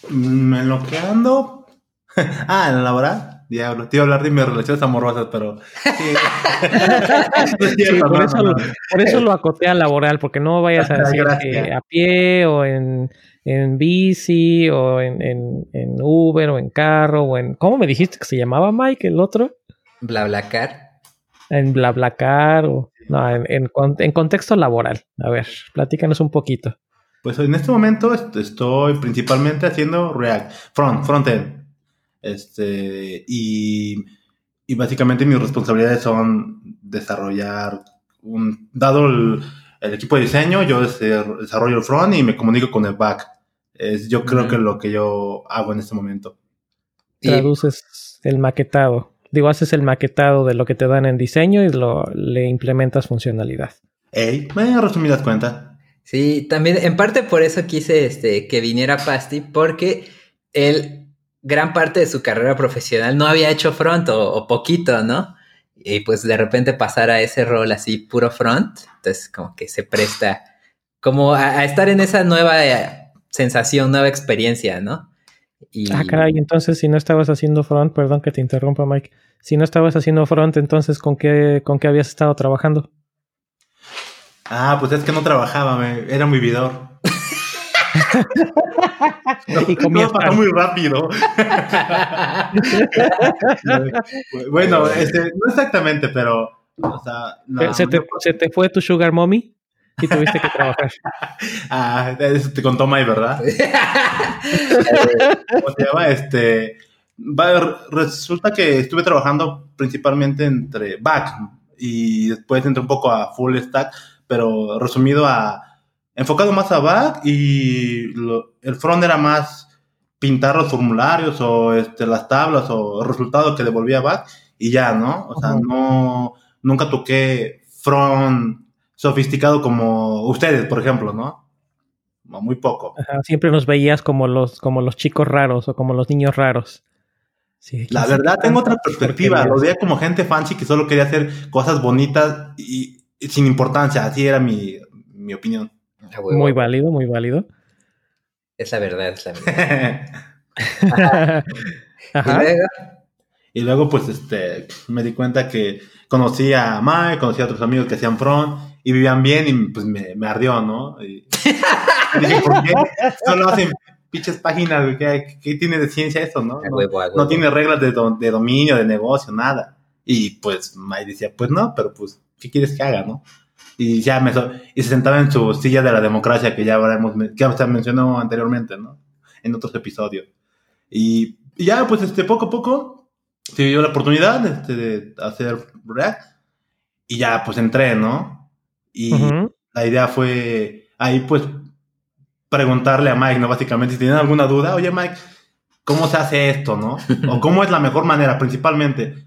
mm, en lo que ando. ah, en la laboral. Diablo, te iba a hablar de mis relaciones amorosas, pero. por, eso, lo acoté a laboral, porque no vayas a decir que a pie o en, en bici o en, en, en, Uber o en carro o en. ¿Cómo me dijiste que se llamaba Mike, el otro? BlaBlaCar. En BlaBlaCar o... No, en, en, contexto laboral. A ver, platícanos un poquito. Pues en este momento estoy principalmente haciendo React, front, frontend. Este, y, y básicamente mis responsabilidades son desarrollar un, dado el, equipo de diseño, yo desarrollo el front y me comunico con el back. Es, yo creo que lo que yo hago en este momento. Traduces el maquetado digo, haces el maquetado de lo que te dan en diseño y lo, le implementas funcionalidad. Ey, me resumidas cuenta. Sí, también en parte por eso quise este, que viniera Pasti, porque él, gran parte de su carrera profesional no había hecho front o, poquito, ¿no? Y pues de repente pasar a ese rol así puro front, entonces como que se presta como a estar en esa nueva eh, sensación, nueva experiencia, ¿no? Ah, caray, entonces si no estabas haciendo front, perdón que te interrumpa, Mike. Si no estabas haciendo front, entonces ¿con qué, con qué habías estado trabajando? Ah, pues es que no trabajaba, me, era un vividor. y comía pasó muy rápido. bueno, este, no exactamente, pero. ¿Se, te, ¿Se te fue tu sugar mommy? y tuviste que trabajar. ah, eso te contó May, ¿verdad? ¿Cómo se llama? Este, resulta que estuve trabajando principalmente entre back y después entré un poco a full stack, pero resumido a enfocado más a back y el front era más pintar los formularios o este, las tablas o resultados que devolvía back y ya, ¿no? O sea, no, nunca toqué front sofisticado como ustedes, por ejemplo, ¿no? Muy poco. siempre nos veías como los, como los chicos raros o como los niños raros. la verdad, tengo otra perspectiva. Lo veía como gente fancy que solo quería hacer cosas bonitas y, sin importancia. Así era mi, opinión. Muy válido, muy válido. Es la verdad, es la verdad. Ajá. Y luego, pues, este, me di cuenta que conocí a Mike, conocí a otros amigos que hacían front y vivían bien y pues me, me ardió, ¿no? Y, dije, ¿por qué solo hacen pinches páginas? ¿Qué, ¿Qué, tiene de ciencia eso, no? No, tiene reglas de, de, dominio, de negocio, nada. Y pues May decía, pues no, pero pues, ¿qué quieres que haga, no? Y ya me y se sentaba en su silla de la democracia que ya habremos, que ya mencionó anteriormente, ¿no? En otros episodios. Y, ya, pues, este, poco a poco se dio la oportunidad este, de hacer React. Y ya, pues entré, ¿no? Y la idea fue ahí, pues, preguntarle a Mike, ¿no? Básicamente, si tienen alguna duda, oye Mike, ¿cómo se hace esto, no? O cómo es la mejor manera, principalmente.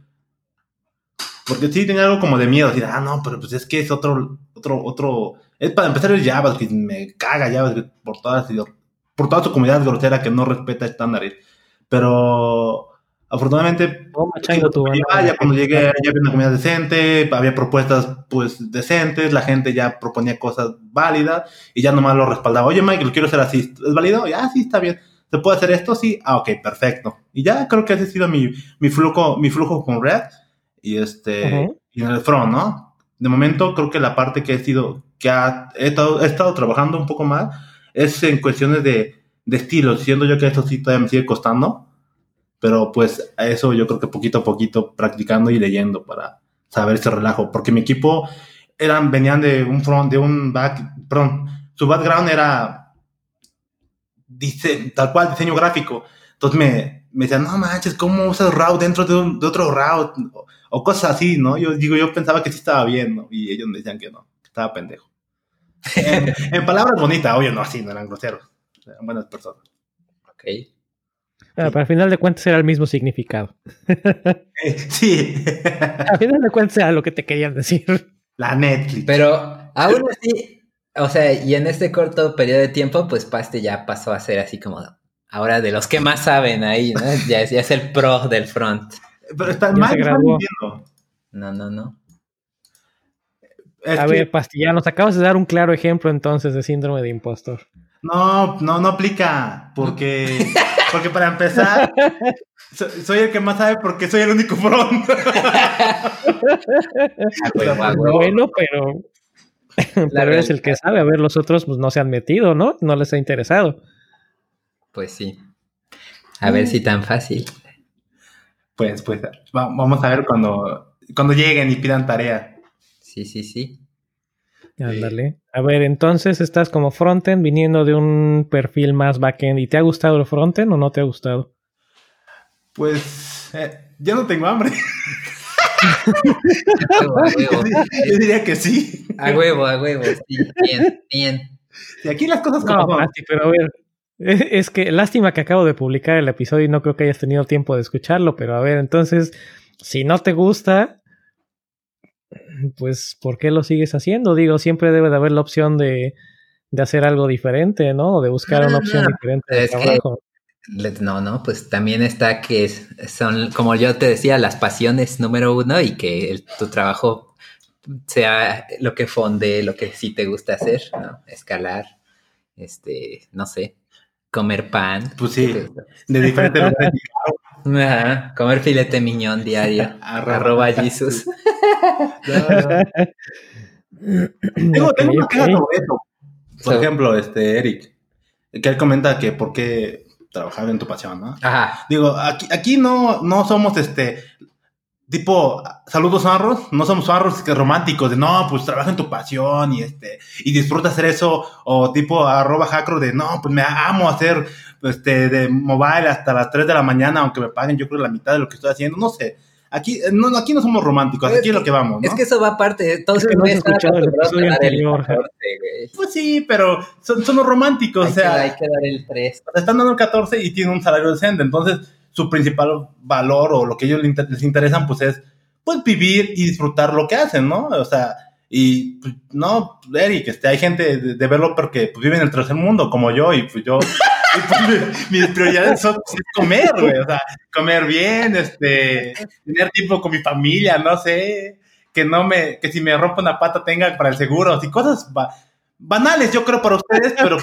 Porque sí tenía algo como de miedo, decir, ah, no, pero pues es que es otro, otro, otro, es para empezar el JavaScript, me caga JavaScript por todas, por toda su comunidad grosera que no respeta estándares. Pero afortunadamente, ya, cuando llegué, ya había una comunidad decente, había propuestas pues decentes, la gente ya proponía cosas válidas y ya nomás lo respaldaba. Oye, Mike, lo quiero hacer así, ¿es válido? Ya, sí, está bien. ¿Se puede hacer esto? Sí. Ah, ok, perfecto. Y ya creo que ese ha sido mi, mi flujo, mi flujo con React y este y en el front, ¿no? De momento creo que la parte que he sido que ha, estado, he estado trabajando un poco más es en cuestiones de, de estilo, siendo yo que esto sí todavía me sigue costando, pero pues a eso yo creo que poquito a poquito practicando y leyendo para saber ese relajo, porque mi equipo eran venían de un front, de un back, perdón, su background era dice, tal cual diseño gráfico. Entonces me, me decían, no manches, ¿cómo usas route dentro de, de otro route? O, cosas así, ¿no? Yo digo, yo pensaba que sí estaba bien, ¿no? Y ellos me decían que no, estaba pendejo. en, palabras bonitas, oye, no, así, no eran groseros. Eran buenas personas. Ok. Ah, pero al final de cuentas era el mismo significado. Eh, sí. al final de cuentas era lo que te querían decir. La Netflix. Pero aún así, o sea, y en este corto periodo de tiempo, pues Paste ya pasó a ser así como ahora de los que más saben ahí, ¿no? Ya es, ya es el pro del front. Pero está mal, No, no, no. a ver, Pastilla, nos acabas de dar un claro ejemplo entonces de síndrome de impostor. No, no, no aplica, porque, porque para empezar, soy el que más sabe porque soy el único front. bueno, pero, pero eres el que sabe. A ver, los otros pues no se han metido, ¿no? No les ha interesado. Pues sí. A ver si tan fácil. Pues, pues, vamos a ver cuando, cuando lleguen y pidan tarea. Sí, sí, sí. Ándale. A ver, entonces estás como frontend viniendo de un perfil más backend. ¿Y te ha gustado el frontend o no te ha gustado? Pues eh, ya no tengo hambre. Yo diría que sí. A huevo, a huevo. Sí, bien, bien. Y aquí las cosas como no, pero a ver, es que lástima que acabo de publicar el episodio y no creo que hayas tenido tiempo de escucharlo, pero a ver, entonces, si no te gusta, pues, ¿por qué lo sigues haciendo? Digo, siempre debe de haber la opción de, de hacer algo diferente, ¿no? O de buscar una opción diferente de trabajo. no, no, pues también está que son, como yo te decía, las pasiones número uno y que tu trabajo sea lo que fonde, lo que sí te gusta hacer, ¿no? Escalar, este, no sé, comer pan. Pues sí, de diferente comer filete miñón diario. arroba, Jesus. tengo, tengo eso. Por ejemplo, este Eric, que él comenta que por qué trabajar en tu pasión, ¿no? Ajá. Digo, aquí, aquí no, no somos este tipo, saludos zarros, no somos zarros que románticos de no, pues trabaja en tu pasión y este, y disfruta hacer eso, o tipo arroba hackro de no, pues me amo hacer este de mobile hasta las 3 de la mañana, aunque me paguen yo creo la mitad de lo que estoy haciendo, no sé. Aquí no, aquí no somos románticos, aquí es lo que vamos. ¿no? Es que eso va aparte, todos es que no escuchado el episodio anterior. Pues sí, pero son, somos románticos, hay o sea. Que, hay que dar el 3. Están dando el 14 y tienen un salario decente, entonces su principal valor o lo que ellos les interesan, pues es pues vivir y disfrutar lo que hacen, ¿no? O sea, y pues, no, Eric, este, hay gente de, de verlo porque pues, vive en el tercer mundo, como yo, y pues yo, pues, mis prioridades son pues, comer, güey, o sea, comer bien, este, tener tiempo con mi familia, no sé, que no me, que si me rompo una pata tenga para el seguro, así cosas banales, yo creo, para ustedes, pero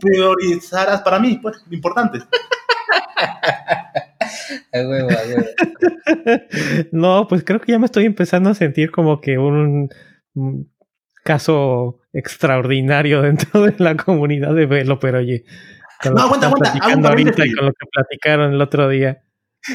priorizadas para mí, pues, importantes. No, pues creo que ya me estoy empezando a sentir como que un, caso extraordinario dentro de la comunidad de Velo, pero oye, no, aguanta, aguanta, ahorita y con lo que platicaron el otro día.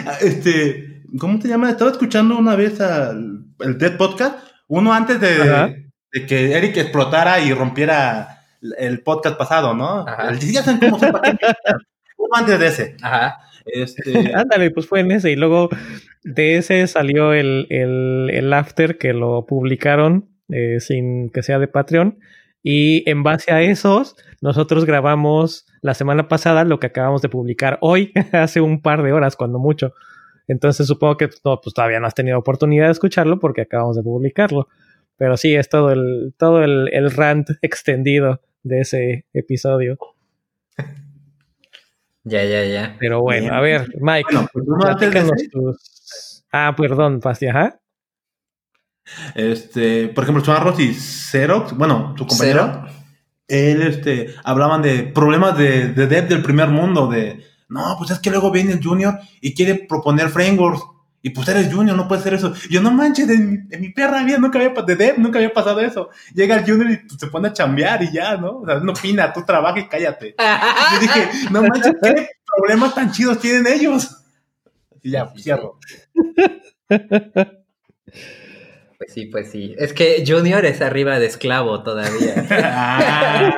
Ah, este, ¿cómo te llamas? Estaba escuchando una vez al, el Dead Podcast, uno antes de, de, que Eric explotara y rompiera el podcast pasado, ¿no? El, ya saben cómo se uno antes de ese. Ajá. Este... Ándale, pues fue en ese. Y luego de ese salió el, el, el after que lo publicaron eh, sin que sea de Patreon. Y en base a esos, nosotros grabamos la semana pasada lo que acabamos de publicar hoy, hace un par de horas, cuando mucho. Entonces supongo que no, pues todavía no has tenido oportunidad de escucharlo porque acabamos de publicarlo. Pero sí, es todo el, todo el, el rant extendido de ese episodio. Ya, ya, ya. Pero bueno, Bien. a ver, Mike, Bueno, pues antes de tus- Ah, perdón, Pasti, ajá. este, por ejemplo, Chuarros y Xerox, bueno, su compañero, Cero. él, este, hablaban de problemas de, de dev del primer mundo, de, no, pues es que luego viene el junior y quiere proponer frameworks, y pues eres junior, no puedes hacer eso. Y yo, no manches, en, mi- en mi perra vida nunca había, de dev nunca había pasado eso. Llega el junior y pues, se pone a chambear y ya, ¿no? O sea, no opina, tú trabaja y cállate. Yo dije, no manches, ¿qué problemas tan chidos tienen ellos? Y ya, sí, cierro. Pues sí, pues sí. Es que Junior es arriba de esclavo todavía.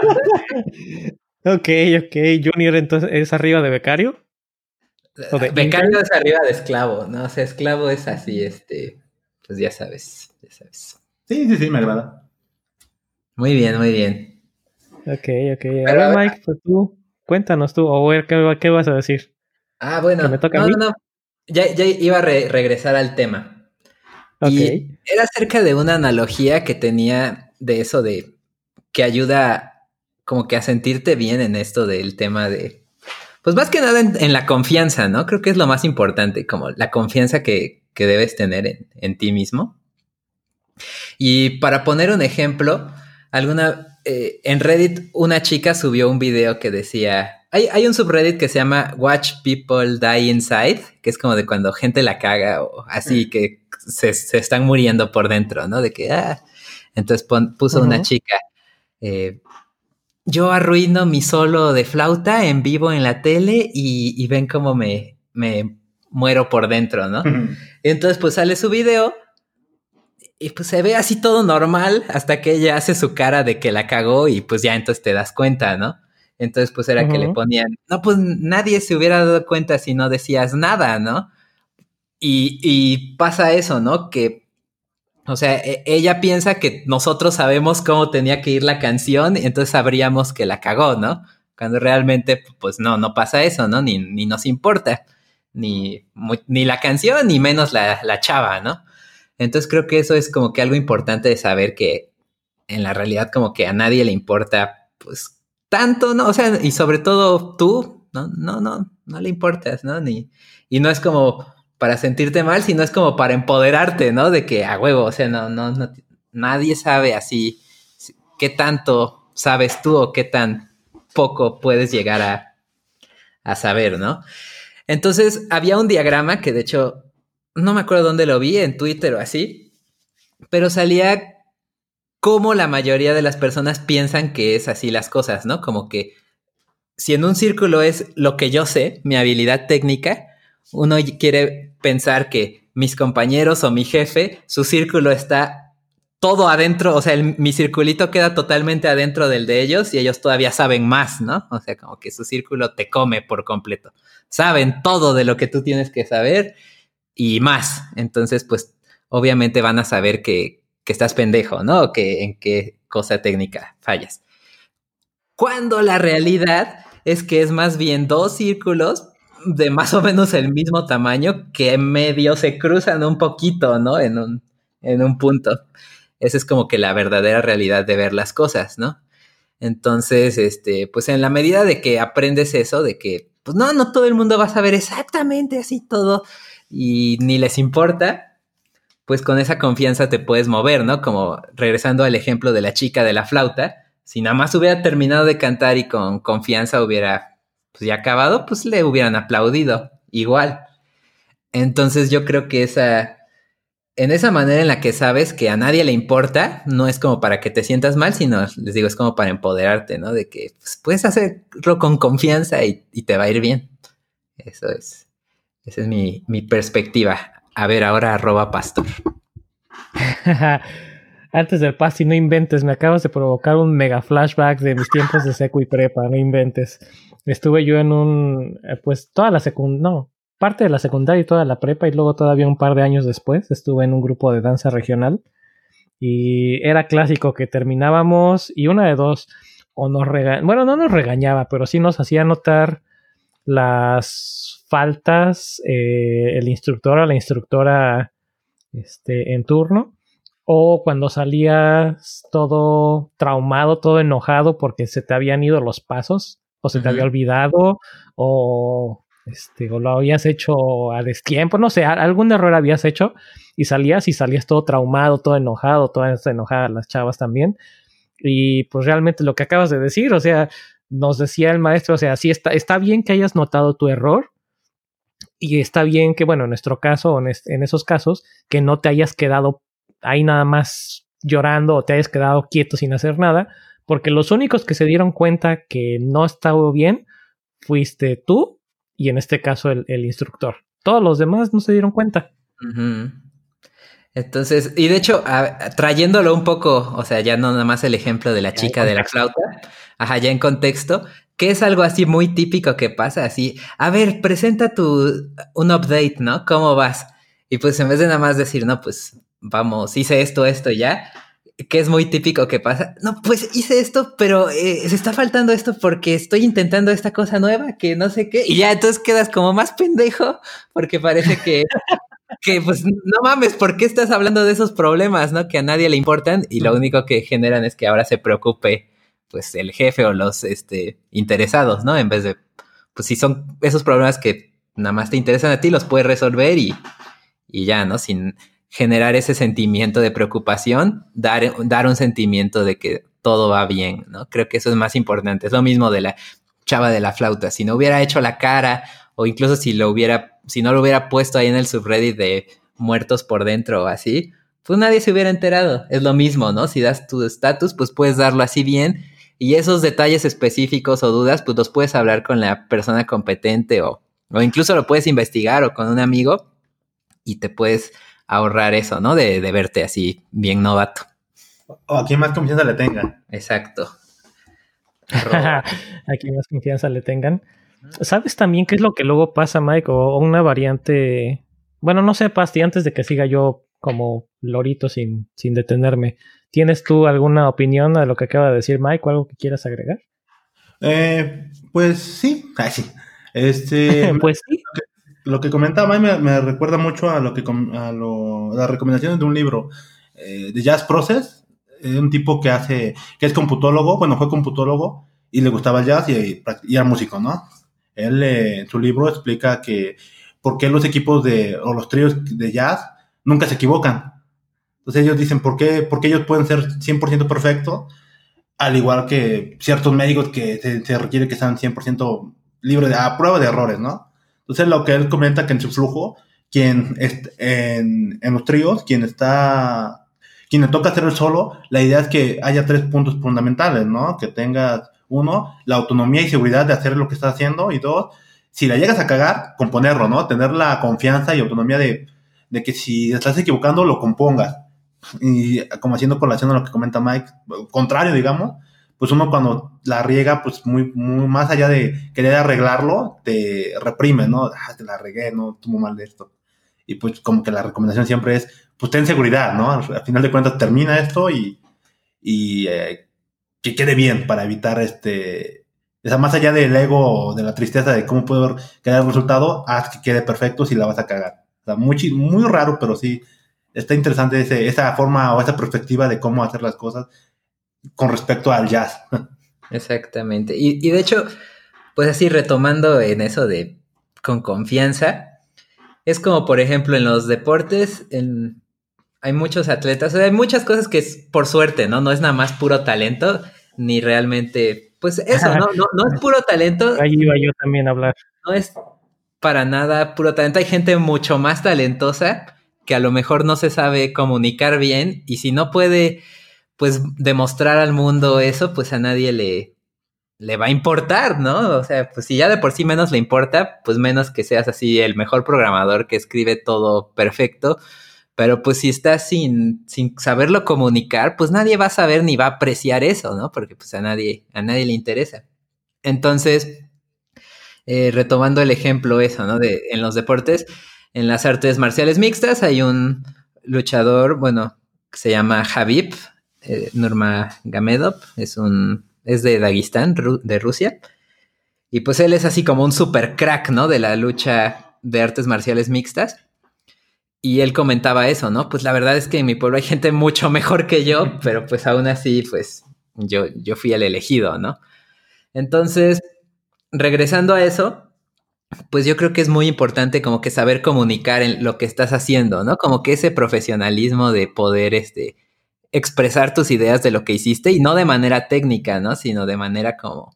Ah, Ok, ok. Junior entonces es arriba de becario. ¿O de Becario es arriba de esclavo, ¿no? O sea, esclavo es así, este. Pues ya sabes, ya sabes. sí, sí, sí, me agrada. Muy bien, muy bien. Ok, ok. A Pero, ver, a ver. Mike, pues tú, cuéntanos tú, o ver, ¿qué, qué vas a decir? Ah, bueno. ¿Que me toca a no, mí? no, no. Ya, ya iba a re- regresar al tema. Ok. Y era acerca de una analogía que tenía de eso de que ayuda como que a sentirte bien en esto del tema de, pues más que nada en, en la confianza, ¿no? Creo que es lo más importante, como la confianza que, que debes tener en, en ti mismo. Y para poner un ejemplo, alguna, eh, en Reddit una chica subió un video que decía, hay, hay un subreddit que se llama Watch People Die Inside, que es como de cuando gente la caga o así, que se, se están muriendo por dentro, ¿no? De que, ah. Entonces pon- puso una chica, eh, yo arruino mi solo de flauta en vivo en la tele y, y ven cómo me, me muero por dentro, ¿no? Entonces, pues sale su video y pues se ve así todo normal hasta que ella hace su cara de que la cagó y pues ya entonces te das cuenta, ¿no? Entonces, pues era que le ponían, no, pues nadie se hubiera dado cuenta si no decías nada, ¿no? Y, y pasa eso, ¿no? Que, o sea, e- ella piensa que nosotros sabemos cómo tenía que ir la canción, y entonces sabríamos que la cagó, ¿no? Cuando realmente, pues no, no pasa eso, ¿no? Ni, ni nos importa, ni, ni la canción, ni menos la, la chava, ¿no? Entonces creo que eso es como que algo importante de saber que en la realidad como que a nadie le importa, pues tanto, ¿no? O sea, y sobre todo tú, no, no, no, no le importas, ¿no? Ni, y no es como para sentirte mal, sino es como para empoderarte, ¿no? De que a huevo, o sea, no, no, no, nadie sabe así qué tanto sabes tú o qué tan poco puedes llegar a, a saber, ¿no? Entonces había un diagrama que de hecho no me acuerdo dónde lo vi, en Twitter o así, pero salía cómo la mayoría de las personas piensan que es así las cosas, ¿no? Como que si en un círculo es lo que yo sé, mi habilidad técnica, uno quiere pensar que mis compañeros o mi jefe, su círculo está todo adentro, o sea, el- mi circulito queda totalmente adentro del de ellos y ellos todavía saben más, ¿no? O sea, como que su círculo te come por completo. Saben todo de lo que tú tienes que saber y más. Entonces, pues, obviamente van a saber que, que estás pendejo, ¿no? Que en qué cosa técnica fallas. Cuando la realidad es que es más bien dos círculos de más o menos el mismo tamaño que medio se cruzan un poquito, ¿no? En un, en un punto. Esa es como que la verdadera realidad de ver las cosas, ¿no? Entonces, este, pues en la medida de que aprendes eso, de que, pues no, no todo el mundo va a saber exactamente así todo y ni les importa, pues con esa confianza te puedes mover, ¿no? Como regresando al ejemplo de la chica de la flauta, si nada más hubiera terminado de cantar y con confianza hubiera pues ya acabado, pues le hubieran aplaudido igual. Entonces yo creo que esa, en esa manera en la que sabes que a nadie le importa, no es como para que te sientas mal, sino, les digo, es como para empoderarte, ¿no? De que pues, puedes hacerlo con confianza y, te va a ir bien. Eso es, esa es mi, mi perspectiva. A ver, ahora arroba pastor. Antes del pasti, no inventes, me acabas de provocar un mega flashback de mis tiempos de seco y prepa, no inventes. Estuve yo en un, pues toda la secundaria, no, parte de la secundaria y toda la prepa y luego todavía un par de años después estuve en un grupo de danza regional Y era clásico que terminábamos y una de dos, o nos regañaba, bueno, no nos regañaba, pero sí nos hacía notar las faltas eh, el instructor o la instructora este, en turno. O cuando salías todo traumado, todo enojado porque se te habían ido los pasos, o se te había olvidado, o este, o lo habías hecho a destiempo, no sé, algún error habías hecho y salías y salías todo traumado, todo enojado, todas enojadas las chavas también. Y pues realmente lo que acabas de decir, o sea, nos decía el maestro, o sea, sí está, está bien que hayas notado tu error y está bien que, bueno, en nuestro caso, en, en esos casos, que no te hayas quedado ahí nada más llorando o te hayas quedado quieto sin hacer nada, porque los únicos que se dieron cuenta que no estaba bien fuiste tú y en este caso el, instructor. Todos los demás no se dieron cuenta. Entonces, y de hecho, trayéndolo un poco, o sea, ya no nada más el ejemplo de la chica de la flauta, ajá, ya en contexto, que es algo así muy típico que pasa así, a ver, presenta tu, un update, ¿no? ¿Cómo vas? Y pues en vez de nada más decir, no, pues vamos, hice esto, esto ya, que es muy típico que pasa. No, pues hice esto, pero eh, se está faltando esto porque estoy intentando esta cosa nueva que no sé qué. Y ya entonces quedas como más pendejo porque parece que, que pues no mames, ¿por qué estás hablando de esos problemas, no? Que a nadie le importan y lo único que generan es que ahora se preocupe pues el jefe o los este, interesados, ¿no? En vez de, pues si son esos problemas que nada más te interesan a ti, los puedes resolver y, y ya, ¿no? Sin generar ese sentimiento de preocupación, dar, dar un sentimiento de que todo va bien, ¿no? Creo que eso es más importante. Es lo mismo de la chava de la flauta. Si no hubiera hecho la cara, o incluso si lo hubiera, si no lo hubiera puesto ahí en el subreddit de muertos por dentro o así, pues nadie se hubiera enterado. Es lo mismo, ¿no? Si das tu estatus, pues puedes darlo así bien. Y esos detalles específicos o dudas, pues los puedes hablar con la persona competente o, o incluso lo puedes investigar o con un amigo y te puedes ahorrar eso, ¿no? De, verte así bien novato. O a quien más confianza le tengan. Exacto. a quien más confianza le tengan. ¿Sabes también qué es lo que luego pasa, Mike? O, una variante. Bueno, no sé, Pasti, antes de que siga yo como lorito sin, sin detenerme. ¿Tienes tú alguna opinión de lo que acaba de decir Mike o algo que quieras agregar? Eh, pues sí, sí. Este, pues sí lo que comentaba me, me recuerda mucho a lo que a las recomendaciones de un libro eh, de Jazz Process, es un tipo que hace, que es computólogo, bueno, fue computólogo y le gustaba el jazz y, y era músico, ¿no? Él eh, en su libro explica que por qué los equipos de, o los tríos de jazz nunca se equivocan. Entonces ellos dicen, ¿por qué, por qué ellos pueden ser 100% perfectos? Al igual que ciertos médicos que se, se requiere que sean 100% libres de, a prueba de errores, ¿no? Entonces, lo que él comenta que en su flujo, quien en, en los tríos, quien está, quien le toca hacer el solo, la idea es que haya tres puntos fundamentales, ¿no? Que tengas, uno, la autonomía y seguridad de hacer lo que estás haciendo, y dos, si la llegas a cagar, componerlo, ¿no? Tener la confianza y autonomía de, de que si estás equivocando, lo compongas. Y como haciendo colación a lo que comenta Mike, contrario, digamos, pues uno cuando la riega, pues muy, muy más allá de querer arreglarlo, te reprime, ¿no? Ah, te la regué, no tuvo mal de esto. Y pues como que la recomendación siempre es, pues ten seguridad, ¿no? Al, final de cuentas termina esto y, y eh, que quede bien para evitar este, esa más allá del ego o de la tristeza de cómo puede quedar el resultado, haz que quede perfecto si la vas a cagar. O sea, muy, muy raro, pero sí está interesante ese, esa forma o esa perspectiva de cómo hacer las cosas con respecto al jazz. Exactamente. Y, de hecho, pues así retomando en eso de con confianza, es como por ejemplo en los deportes, en, hay muchos atletas, hay muchas cosas que es por suerte, ¿no? No es nada más puro talento, ni realmente, pues eso, ¿no? No, no es puro talento. Ahí iba yo también a hablar. No es para nada puro talento. Hay gente mucho más talentosa que a lo mejor no se sabe comunicar bien y si no puede pues demostrar al mundo eso, pues a nadie le, le va a importar, ¿no? O sea, pues si ya de por sí menos le importa, pues menos que seas así el mejor programador que escribe todo perfecto. Pero pues si estás sin, sin saberlo comunicar, pues nadie va a saber ni va a apreciar eso, ¿no? Porque pues a nadie, a nadie le interesa. Entonces, eh, retomando el ejemplo eso, ¿no? De, en los deportes, en las artes marciales mixtas hay un luchador, bueno, se llama Habib eh, Nurmagomedov, es un es de Dagestán, de Rusia. Y pues él es así como un super crack, ¿no? De la lucha de artes marciales mixtas. Y él comentaba eso, ¿no? Pues la verdad es que en mi pueblo hay gente mucho mejor que yo, pero pues aún así, pues yo, yo fui el elegido, ¿no? Entonces, regresando a eso, pues yo creo que es muy importante como que saber comunicar en lo que estás haciendo, ¿no? Como que ese profesionalismo de poder, este, expresar tus ideas de lo que hiciste y no de manera técnica, ¿no? Sino de manera como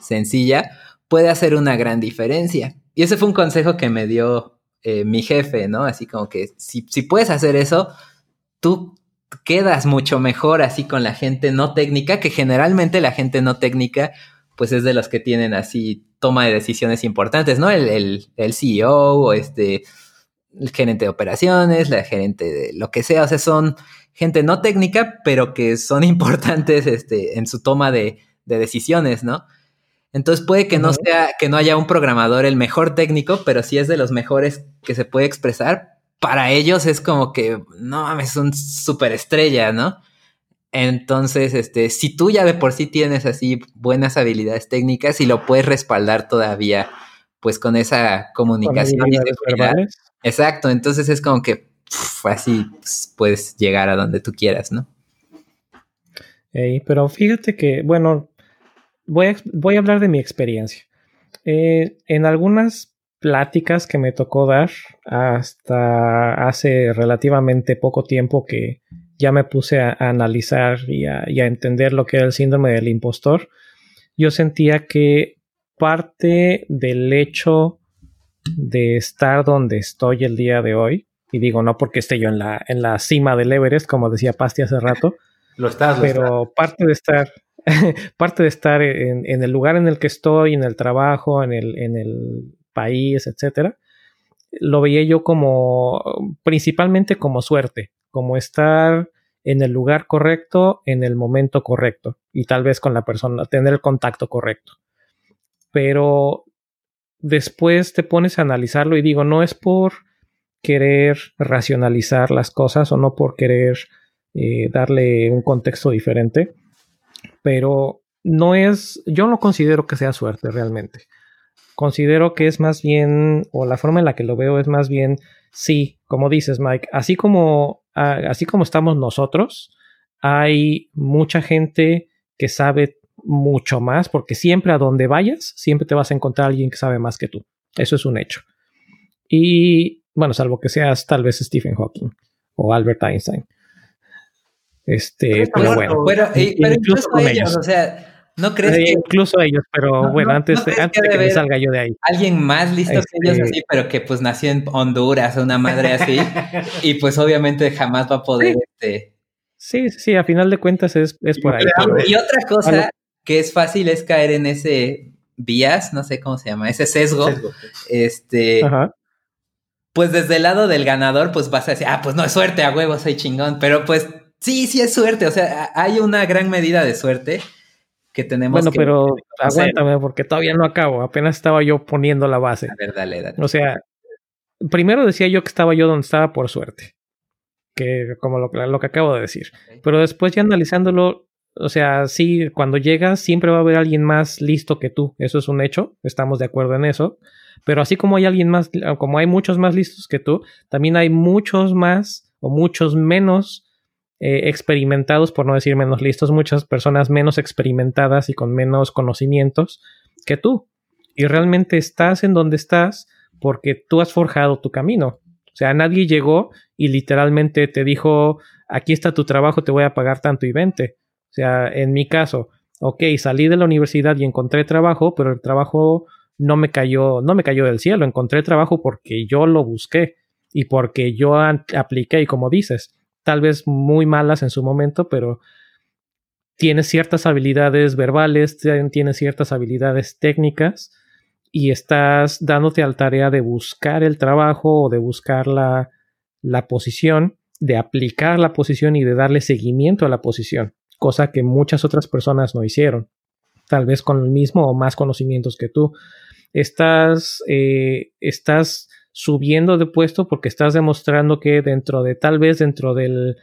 sencilla, puede hacer una gran diferencia. Y ese fue un consejo que me dio eh, mi jefe, ¿no? Así como que si, si puedes hacer eso, tú quedas mucho mejor así con la gente no técnica, que generalmente la gente no técnica, pues es de los que tienen así toma de decisiones importantes, ¿no? El, el, el CEO o este, el gerente de operaciones, la gerente de lo que sea, o sea, son gente no técnica, pero que son importantes este, en su toma de, decisiones, ¿no? Entonces puede que no sea, que no haya un programador el mejor técnico, pero sí es de los mejores que se puede expresar. Para ellos es como que, no mames, es un superestrella, ¿no? Entonces, este, si tú ya de por sí tienes así buenas habilidades técnicas y lo puedes respaldar todavía, pues con esa comunicación y seguridad. Exacto, entonces es como que así puedes llegar a donde tú quieras, ¿no? pero fíjate que, bueno, voy a, voy a hablar de mi experiencia. Eh, en algunas pláticas que me tocó dar hasta hace relativamente poco tiempo que ya me puse a, analizar y a, y a, entender lo que era el síndrome del impostor, yo sentía que parte del hecho de estar donde estoy el día de hoy y digo, no porque esté yo en la, en la cima del Everest, como decía Pasti hace rato. Lo estás, Pero parte de estar, parte de estar en, en, el lugar en el que estoy, en el trabajo, en el, en el país, etcétera, lo veía yo como, principalmente como suerte, como estar en el lugar correcto, en el momento correcto, y tal vez con la persona, tener el contacto correcto. Pero después te pones a analizarlo y digo, no es por querer racionalizar las cosas o no por querer eh, darle un contexto diferente, pero no es, yo no considero que sea suerte realmente. Considero que es más bien, o la forma en la que lo veo es más bien, sí, como dices Mike, así como, así como estamos nosotros, hay mucha gente que sabe mucho más, porque siempre a donde vayas, siempre te vas a encontrar alguien que sabe más que tú. Eso es un hecho. Y bueno, salvo que seas tal vez Stephen Hawking o Albert Einstein. Este, pero, bueno. Pero, incluso, ellos, o sea, no crees que. Incluso ellos, pero bueno, antes, antes de que me salga yo de ahí. Alguien más listo que ellos, este así, pero que pues nació en Honduras, una madre así, y pues obviamente jamás va a poder. Este... Sí, sí, a final de cuentas es, es por ahí. Y otra cosa que es fácil es caer en ese bias, no sé cómo se llama, ese sesgo, sesgo. este, Ajá pues desde el lado del ganador, pues vas a decir, ah, pues no es suerte, a huevo, soy chingón. Pero pues sí, sí es suerte. O sea, hay una gran medida de suerte que tenemos. Bueno, pero aguántame, porque todavía no acabo. Apenas estaba yo poniendo la base. A ver, dale, dale. O sea, primero decía yo que estaba yo donde estaba por suerte. Que como lo, lo que acabo de decir. Pero después ya analizándolo, o sea, sí, cuando llegas siempre va a haber alguien más listo que tú. Eso es un hecho. Estamos de acuerdo en eso. Pero así como hay alguien más, como hay muchos más listos que tú, también hay muchos más o muchos menos eh, experimentados, por no decir menos listos, muchas personas menos experimentadas y con menos conocimientos que tú. Y realmente estás en donde estás porque tú has forjado tu camino. O sea, nadie llegó y literalmente te dijo, aquí está tu trabajo, te voy a pagar tanto y vente. O sea, en mi caso, ok, salí de la universidad y encontré trabajo, pero el trabajo no me cayó, no me cayó del cielo, encontré trabajo porque yo lo busqué y porque yo apliqué y como dices, tal vez muy malas en su momento, pero tienes ciertas habilidades verbales, tienes ciertas habilidades técnicas y estás dándote al tarea de buscar el trabajo o de buscar la, la posición, de aplicar la posición y de darle seguimiento a la posición, cosa que muchas otras personas no hicieron, tal vez con el mismo o más conocimientos que tú estás, eh, estás subiendo de puesto porque estás demostrando que dentro de tal vez dentro del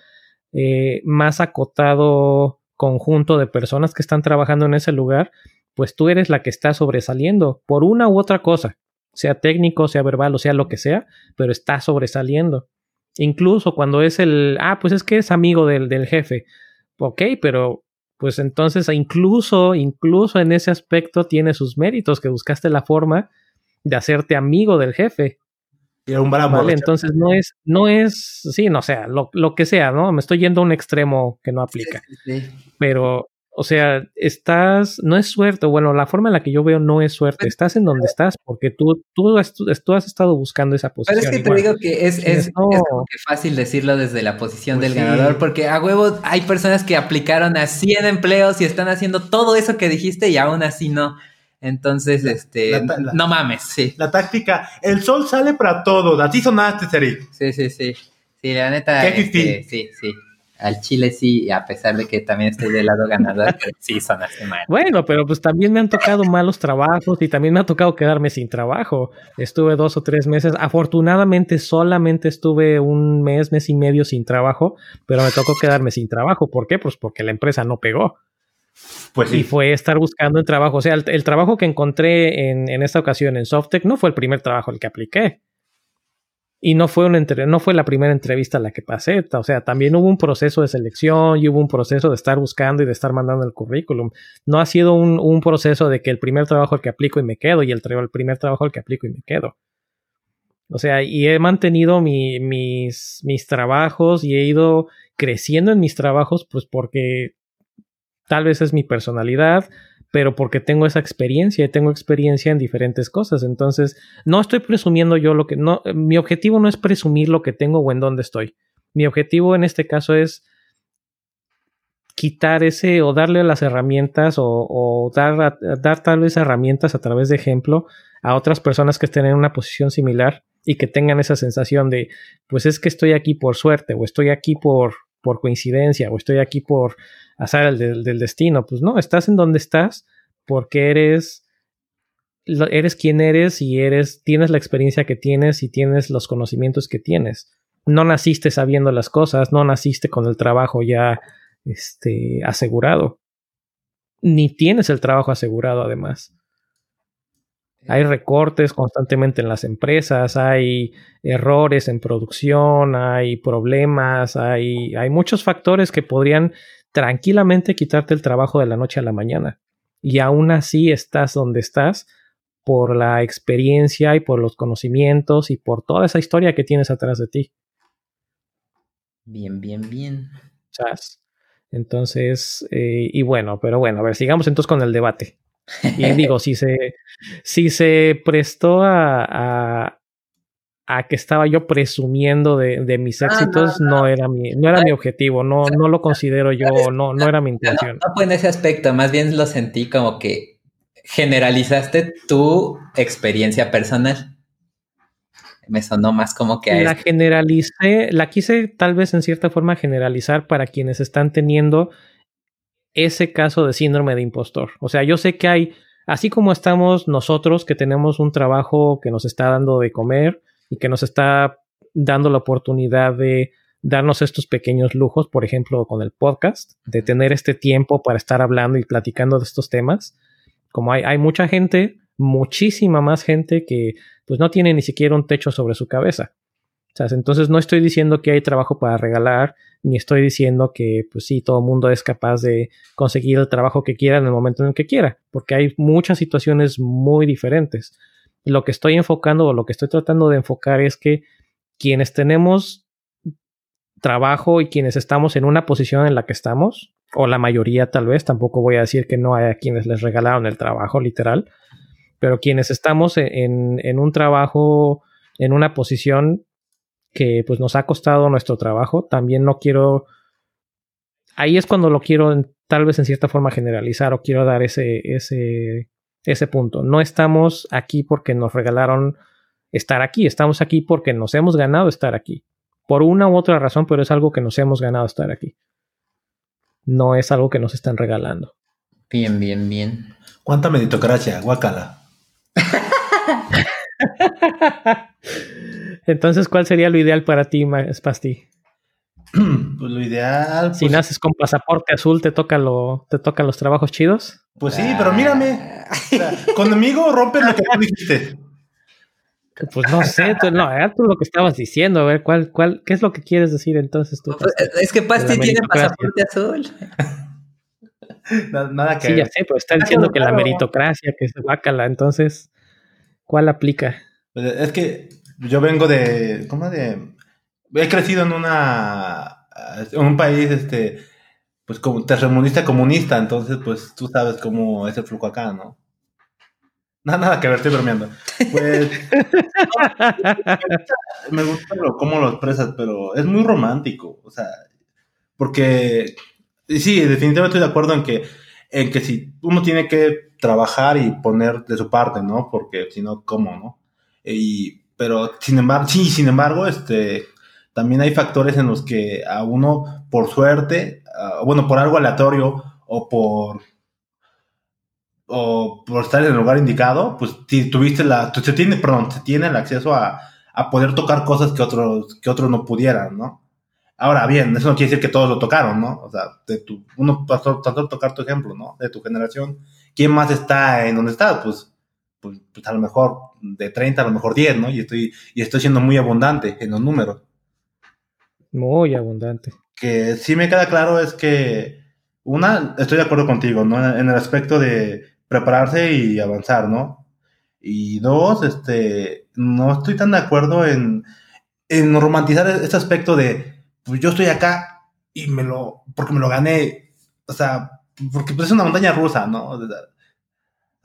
eh, más acotado conjunto de personas que están trabajando en ese lugar, pues tú eres la que está sobresaliendo por una u otra cosa, sea técnico, sea verbal o sea lo que sea, pero está sobresaliendo. Incluso cuando es el, ah, pues es que es amigo del, del jefe. Ok, pero pues entonces incluso, incluso en ese aspecto tiene sus méritos, que buscaste la forma de hacerte amigo del jefe. Y un bravo. Vale, entonces no es, no es, sí, no sea, lo, lo, que sea, ¿no? Me estoy yendo a un extremo que no aplica. Sí, sí. Pero, o sea, estás, no es suerte, bueno, la forma en la que yo veo no es suerte, pues estás en donde estás porque tú, tú, tú has estado buscando esa posición. Pero es que te digo que es, es, es como que fácil decirlo desde la posición pues del sí. ganador, porque a huevo hay personas que aplicaron a 100 empleos y están haciendo todo eso que dijiste y aún así no. Entonces, la, este, la, la, no mames, sí. La táctica, el sol sale para todos, así sonaste, Seri. Sí, sí, sí. Sí, la neta, este, sí, sí. Al Chile sí, a pesar de que también estoy del lado ganador, sí sonaste mal. Bueno, pero pues también me han tocado malos trabajos y también me ha tocado quedarme sin trabajo. Estuve dos o tres meses. Afortunadamente solamente estuve un mes, mes y medio sin trabajo, pero me tocó quedarme sin trabajo. ¿Por qué? Pues porque la empresa no pegó. Pues sí. Y fue estar buscando el trabajo. O sea, el, el trabajo que encontré en, en, esta ocasión en Softec no fue el primer trabajo el que apliqué. Y no fue, una no fue la primera entrevista a la que pasé. O sea, también hubo un proceso de selección y hubo un proceso de estar buscando y de estar mandando el currículum. No ha sido un, un proceso de que el primer trabajo el que aplico y me quedo y el, el primer trabajo el que aplico y me quedo. O sea, y he mantenido mi, mis, mis trabajos y he ido creciendo en mis trabajos, pues porque Tal vez es mi personalidad, pero porque tengo esa experiencia y tengo experiencia en diferentes cosas. Entonces, no estoy presumiendo yo lo que no, mi objetivo no es presumir lo que tengo o en dónde estoy. Mi objetivo en este caso es quitar ese o darle las herramientas o, dar, dar tal vez herramientas a través de ejemplo a otras personas que estén en una posición similar y que tengan esa sensación de, pues es que estoy aquí por suerte o estoy aquí por, por coincidencia o estoy aquí por azar el del, del destino. Pues no, estás en donde estás porque eres eres quien eres y eres tienes la experiencia que tienes y tienes los conocimientos que tienes. No naciste sabiendo las cosas, no naciste con el trabajo ya este asegurado. Ni tienes el trabajo asegurado además. Hay recortes constantemente en las empresas, hay errores en producción, hay problemas, hay, hay muchos factores que podrían tranquilamente quitarte el trabajo de la noche a la mañana. Y aún así estás donde estás por la experiencia y por los conocimientos y por toda esa historia que tienes atrás de ti. Bien, bien, bien. ¿Sabes? Entonces, eh, y bueno, pero bueno, a ver, sigamos entonces con el debate. Y digo, si se, si se prestó a, a, a que estaba yo presumiendo de, de mis éxitos, no, no, no, era mi, no era mi objetivo, no, no lo considero yo, no, no era mi intención. No, fue en ese aspecto, más bien lo sentí como que generalizaste tu experiencia personal. Me sonó más como que... La generalicé, la quise tal vez en cierta forma generalizar para quienes están teniendo ese caso de síndrome de impostor. O sea, yo sé que hay, así como estamos nosotros que tenemos un trabajo que nos está dando de comer, y que nos está dando la oportunidad de darnos estos pequeños lujos, por ejemplo, con el podcast, de tener este tiempo para estar hablando y platicando de estos temas. Como hay, hay mucha gente, muchísima más gente que pues no tiene ni siquiera un techo sobre su cabeza. Entonces no estoy diciendo que hay trabajo para regalar, ni estoy diciendo que pues sí, todo el mundo es capaz de conseguir el trabajo que quiera en el momento en el que quiera, porque hay muchas situaciones muy diferentes lo que estoy enfocando o lo que estoy tratando de enfocar es que quienes tenemos trabajo y quienes estamos en una posición en la que estamos, o la mayoría tal vez, tampoco voy a decir que no hay a quienes les regalaron el trabajo literal, pero quienes estamos en, en un trabajo, en una posición que pues nos ha costado nuestro trabajo, también no quiero, ahí es cuando lo quiero tal vez en cierta forma generalizar o quiero dar ese, ese ese punto. No estamos aquí porque nos regalaron estar aquí, estamos aquí porque nos hemos ganado estar aquí. Por una u otra razón, pero es algo que nos hemos ganado estar aquí. No es algo que nos están regalando. Bien, bien, bien. ¿Cuánta meritocracia? Guácala. Entonces, ¿cuál sería lo ideal para ti, Spasti? Pues lo ideal. Si pues, naces con pasaporte azul, te toca lo, te tocan los trabajos chidos. Pues sí, pero mírame. O sea, conmigo rompes lo que tú dijiste. Pues no sé, tú, no, era tú lo que estabas diciendo, a ver, ¿cuál, cuál, ¿qué es lo que quieres decir entonces tú? Pues, Es que Pasti tiene pasaporte azul. Na- Nada que Sí, ya sé, pero está diciendo que la claro. meritocracia, que es bácala, entonces, ¿cuál aplica? Pues Es que yo vengo de. ¿Cómo de.? He crecido en una. En un país, este. Pues como tercermundista comunista, entonces, pues tú sabes cómo es el flujo acá, ¿no? Nada, nada que ver, estoy bromeando. Pues. me gusta lo, cómo lo expresas, pero es muy romántico. O sea, porque. Sí, definitivamente estoy de acuerdo en que, en que si uno tiene que trabajar y poner de su parte, ¿no? Porque si no, ¿cómo, no? Y, pero sin embargo, sí, sin embargo, este, también hay factores en los que a uno, por suerte, ah, bueno, por algo aleatorio o por o por estar en el lugar indicado, pues tuviste la, se tiene, perdón, se tiene el acceso a, a poder tocar cosas que otros, que otros no pudieran, ¿no? Ahora bien, eso no quiere decir que todos lo tocaron, ¿no? O sea, de tu, uno pasó, de tocar tu ejemplo, ¿no? De tu generación. ¿Quién más está en donde estás? Pues, pues, pues a lo mejor de 30, a lo mejor 10, ¿no? Y estoy, y estoy siendo muy abundante en los números. Muy abundante. Que sí me queda claro es que, una, estoy de acuerdo contigo, ¿no? En el aspecto de prepararse y avanzar, ¿no? Y dos, este, no estoy tan de acuerdo en, en romantizar este aspecto de, pues yo estoy acá y me lo, porque me lo gané, o sea, porque pues es una montaña rusa, ¿no?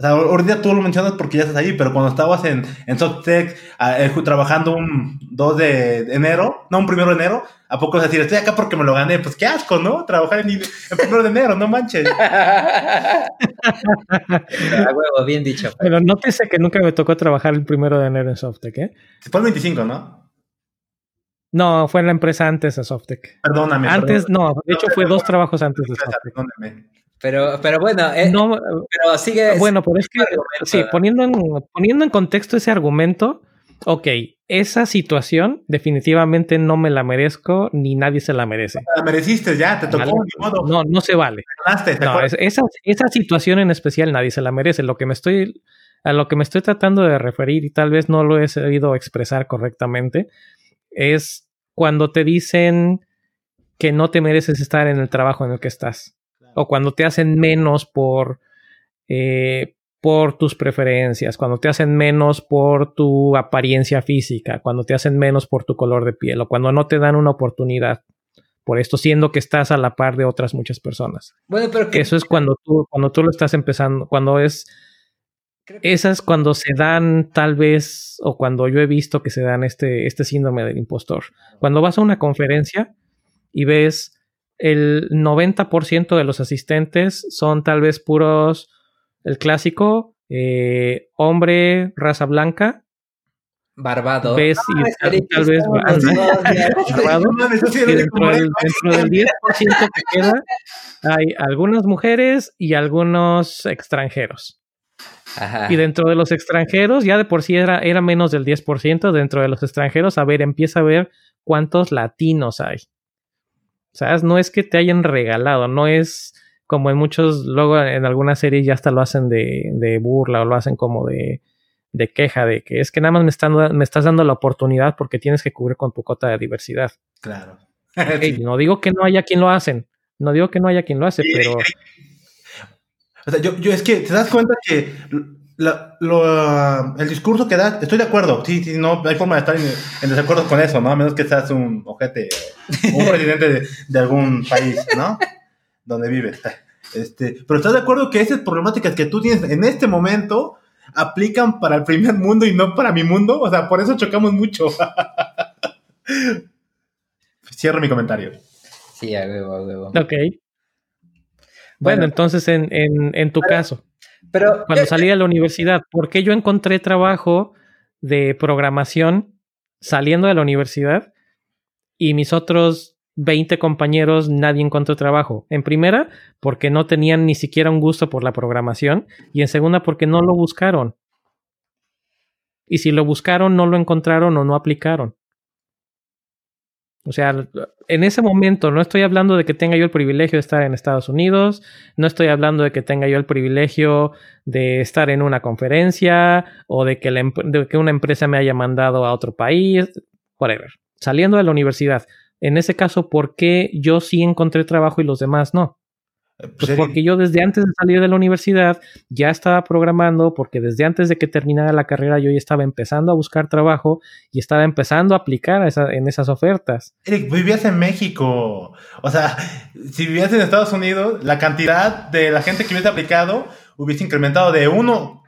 O sea, ahorita tú lo mencionas porque ya estás ahí, pero cuando estabas en, en Softec ah, eh, trabajando un 2 de enero, no, un 1 de enero, ¿a poco vas a decir, estoy acá porque me lo gané? Pues qué asco, ¿no? Trabajar en, en 1 de enero, no manches. A huevo, bien dicho. Pero nótese que nunca me tocó trabajar el primero de enero en Softec, ¿eh? Fue el 25, ¿no? No, fue en la empresa antes de Softec. Perdóname. Antes, perdóname. no, de hecho fue dos trabajos antes de Softec. perdóname. Pero, pero bueno, eh, No, pero sigue. bueno, pero es que, sí, ¿verdad? poniendo en, poniendo en contexto ese argumento, ok, esa situación definitivamente no me la merezco ni nadie se la merece. La mereciste ya, te tocó, Vale. ni modo. No, no se vale. Ganaste, ¿te No, es- esa, esa situación en especial nadie se la merece. Lo que me estoy, a lo que me estoy tratando de referir y tal vez no lo he sabido expresar correctamente, es cuando te dicen que no te mereces estar en el trabajo en el que estás. O cuando te hacen menos por, eh, por tus preferencias, cuando te hacen menos por tu apariencia física, cuando te hacen menos por tu color de piel, o cuando no te dan una oportunidad por esto, siendo que estás a la par de otras muchas personas. Bueno, pero Que eso es cuando tú, cuando tú lo estás empezando, cuando es, esas cuando se dan tal vez, o cuando yo he visto que se dan este, este síndrome del impostor. Cuando vas a una conferencia y ves el 90% de los asistentes son tal vez puros, el clásico, eh, hombre, raza blanca, Barbado. ves y Ah, tal, vez barbado, dentro del, Moreno. dentro del 10% que queda hay algunas mujeres y algunos extranjeros. Ajá. Y dentro de los extranjeros, ya de por sí era, era menos del 10%, dentro de los extranjeros, a ver, empieza a ver cuántos latinos hay. ¿Sabes? No es que te hayan regalado, no es como en muchos, luego en algunas series ya hasta lo hacen de, de burla o lo hacen como de, de queja, de que es que nada más me, están, me estás dando la oportunidad porque tienes que cubrir con tu cota de diversidad. Claro. No digo que no haya quien lo hacen, no digo que no haya quien lo hace, pero O sea, yo, yo es que te das cuenta que la- lo, ah, el discurso que da, estoy de acuerdo, sí, sí, no hay forma de estar en, en desacuerdo con eso, ¿no? A menos que seas un ojete, o un presidente de, de algún país, ¿no? Donde vives. Este, pero estás de acuerdo que esas problemáticas que tú tienes en este momento aplican para el primer mundo y no para mi mundo, o sea, por eso chocamos mucho. Cierro mi comentario. Sí, a huevo, a huevo. ok. Bueno, Bueno. entonces en, en, en tu caso, Pero cuando eh, salí de la universidad, ¿por qué yo encontré trabajo de programación saliendo de la universidad y mis otros 20 compañeros nadie encontró trabajo? En primera, porque no tenían ni siquiera un gusto por la programación y en segunda, porque no lo buscaron. Y si lo buscaron, no lo encontraron o no aplicaron. O sea, en ese momento no estoy hablando de que tenga yo el privilegio de estar en Estados Unidos, no estoy hablando de que tenga yo el privilegio de estar en una conferencia o de que, de que una empresa me haya mandado a otro país, whatever. Saliendo de la universidad. En ese caso, ¿por qué yo sí encontré trabajo y los demás no? Pues, pues porque yo desde antes de salir de la universidad ya estaba programando, porque desde antes de que terminara la carrera yo ya estaba empezando a buscar trabajo y estaba empezando a aplicar en esas ofertas. Eric, vivías en México. O sea, si vivías en Estados Unidos, la cantidad de la gente que hubiese aplicado hubiese incrementado de uno,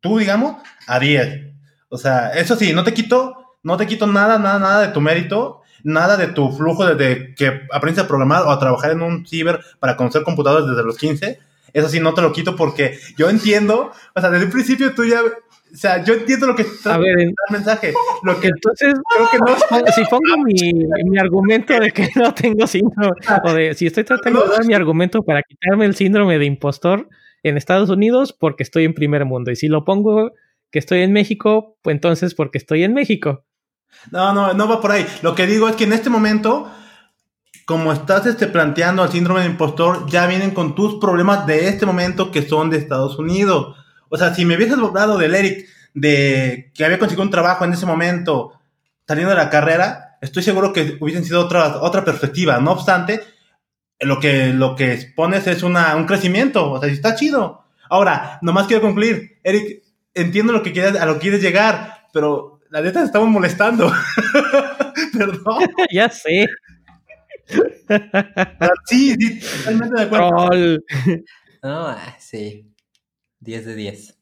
tú digamos, a diez. O sea, eso sí, no te quito, no te quito nada, nada, nada de tu mérito nada de tu flujo desde que aprendes a programar o a trabajar en un ciber para conocer computadores desde los 15. Eso sí, no te lo quito porque yo entiendo, o sea, desde el principio tú ya o sea, yo entiendo lo que está a ver, el mensaje. Lo que entonces creo que no si pongo mi, mi, argumento de que no tengo síndrome o de si estoy tratando de dar mi argumento para quitarme el síndrome de impostor en Estados Unidos porque estoy en primer mundo y si lo pongo que estoy en México, pues entonces porque estoy en México. No, no, no va por ahí. Lo que digo es que en este momento, como estás este, planteando el síndrome de impostor, ya vienen con tus problemas de este momento que son de Estados Unidos. O sea, si me hubieses hablado del Eric, de que había conseguido un trabajo en ese momento, saliendo de la carrera, estoy seguro que hubiesen sido otra, otra perspectiva. No obstante, lo que, lo que expones es una, un crecimiento. O sea, está chido. Ahora, nomás quiero concluir. Eric, entiendo lo que quieres, a lo que quieres llegar, pero la neta estamos molestando. Perdón. ya sé. sí, sí, totalmente de acuerdo. No, ah, sí. 10 de 10.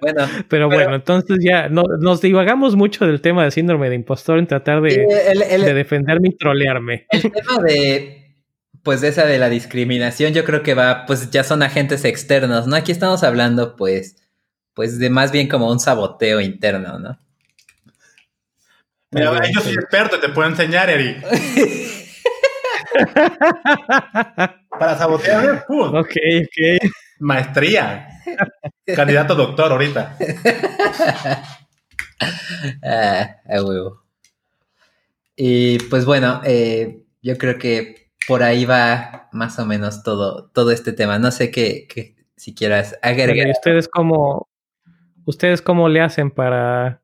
bueno, pero, bueno, entonces ya no, nos divagamos mucho del tema del síndrome de impostor en tratar de, de defenderme y trolearme. El tema de, pues, esa de la discriminación, yo creo que va, pues ya son agentes externos, ¿no? Aquí estamos hablando, pues, pues de más bien como un saboteo interno, ¿no? Mira, yo soy experto, te puedo enseñar, Eric. Para sabotear, Ok, ok. Maestría. Candidato doctor ahorita. ah, huevo. Y pues bueno, eh, yo creo que por ahí va más o menos todo, todo este tema. No sé qué, qué si quieras agregar. ¿Ustedes cómo, ¿Ustedes cómo le hacen para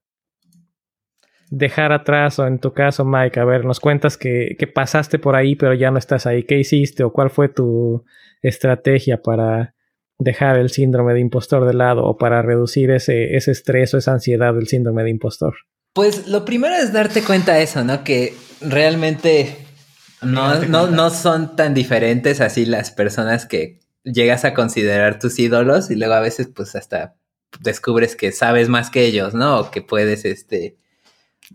dejar atrás, o en tu caso, Mike, a ver, nos cuentas que, pasaste por ahí, pero ya no estás ahí. ¿Qué hiciste o cuál fue tu estrategia para dejar el síndrome de impostor de lado o para reducir ese, ese estrés o esa ansiedad del síndrome de impostor? Pues lo primero es darte cuenta de eso, ¿no? Que realmente no, no, no son tan diferentes así las personas que llegas a considerar tus ídolos y luego a veces pues hasta descubres que sabes más que ellos, ¿no? O que puedes, este...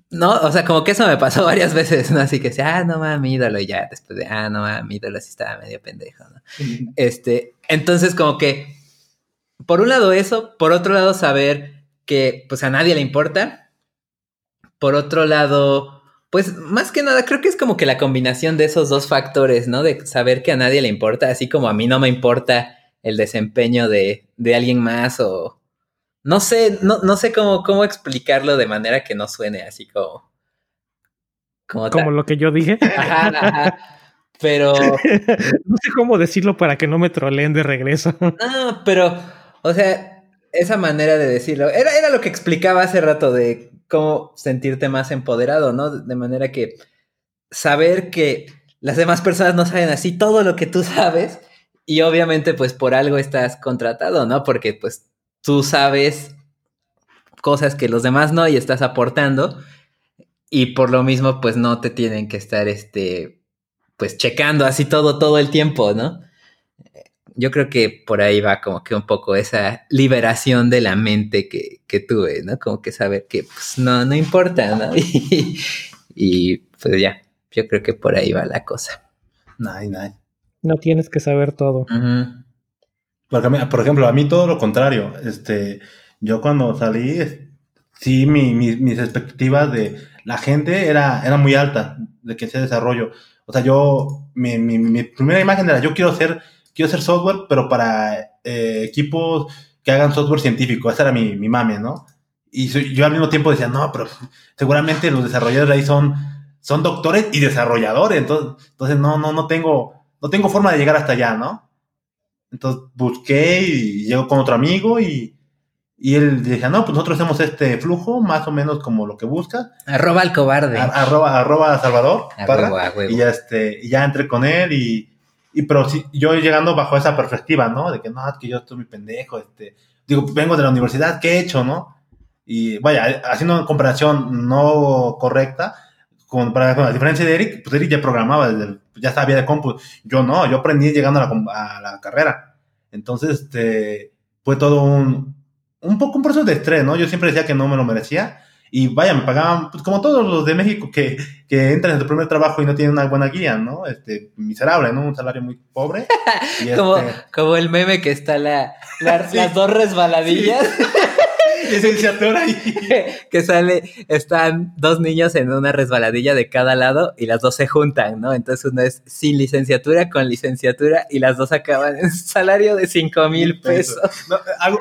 No, o sea, como que eso me pasó varias veces, ¿no? Así que, ah, no mames, ídolo, y ya después de, ah, no mames, mi ídolo sí estaba medio pendejo, ¿no? Este, entonces como que, por un lado eso, por otro lado saber que, pues a nadie le importa, por otro lado, pues más que nada, creo que es como que la combinación de esos dos factores, ¿no? De saber que a nadie le importa, así como a mí no me importa el desempeño de, de alguien más o, no sé, no, no sé cómo, cómo explicarlo de manera que no suene así como. Como, lo que yo dije. Ajá, ajá. Pero. no sé cómo decirlo para que no me troleen de regreso. No, pero. O sea, esa manera de decirlo. Era, era lo que explicaba hace rato de cómo sentirte más empoderado, ¿no? De manera que saber que las demás personas no saben así todo lo que tú sabes. Y obviamente, pues por algo estás contratado, ¿no? Porque pues tú sabes cosas que los demás no y estás aportando y por lo mismo pues no te tienen que estar este pues checando así todo todo el tiempo, ¿no? Yo creo que por ahí va como que un poco esa liberación de la mente que, que tuve, ¿no? Como que saber que pues no, no importa, ¿no? Y, pues ya, yo creo que por ahí va la cosa. Nice, nice. No tienes que saber todo. Por ejemplo, a mí todo lo contrario. Este, yo cuando salí, sí, mi, mis expectativas de la gente era, era muy alta de que ese desarrollo. O sea, yo, mi, mi, primera imagen era, yo quiero hacer, quiero hacer software, pero para eh, equipos que hagan software científico. Esa era mi, mi mame, ¿no? Y yo al mismo tiempo decía, no, pero seguramente los desarrolladores ahí son, son doctores y desarrolladores. Entonces, entonces no, no, no tengo, no tengo forma de llegar hasta allá, ¿no? Entonces busqué y llego con otro amigo y, y él decía, no, pues nosotros hacemos este flujo, más o menos como lo que busca. Arroba al cobarde. arroba, arroba Salvador. y, ya, este, y ya entré con él y, y pero sí, yo llegando bajo esa perspectiva, ¿no? De que no, que yo estoy muy pendejo, este, digo, vengo de la universidad, ¿qué he hecho, no? Y vaya, haciendo una comparación no correcta, con, para, la diferencia de Eric, pues Eric ya programaba, desde ya sabía de compu. Yo no, yo aprendí llegando a la, carrera. Entonces, este, fue todo un, un poco un proceso de estrés, ¿no? Yo siempre decía que no me lo merecía. Y vaya, me pagaban, pues como todos los de México que, que entran en su primer trabajo y no tienen una buena guía, ¿no? Este, miserable, ¿no? Un salario muy pobre. como, este como el meme que está la, las dos resbaladillas. licenciatura ahí. que sale, están dos niños en una resbaladilla de cada lado y las dos se juntan, ¿no? Entonces uno es sin licenciatura, con licenciatura y las dos acaban en salario de 5 mil pesos. hago,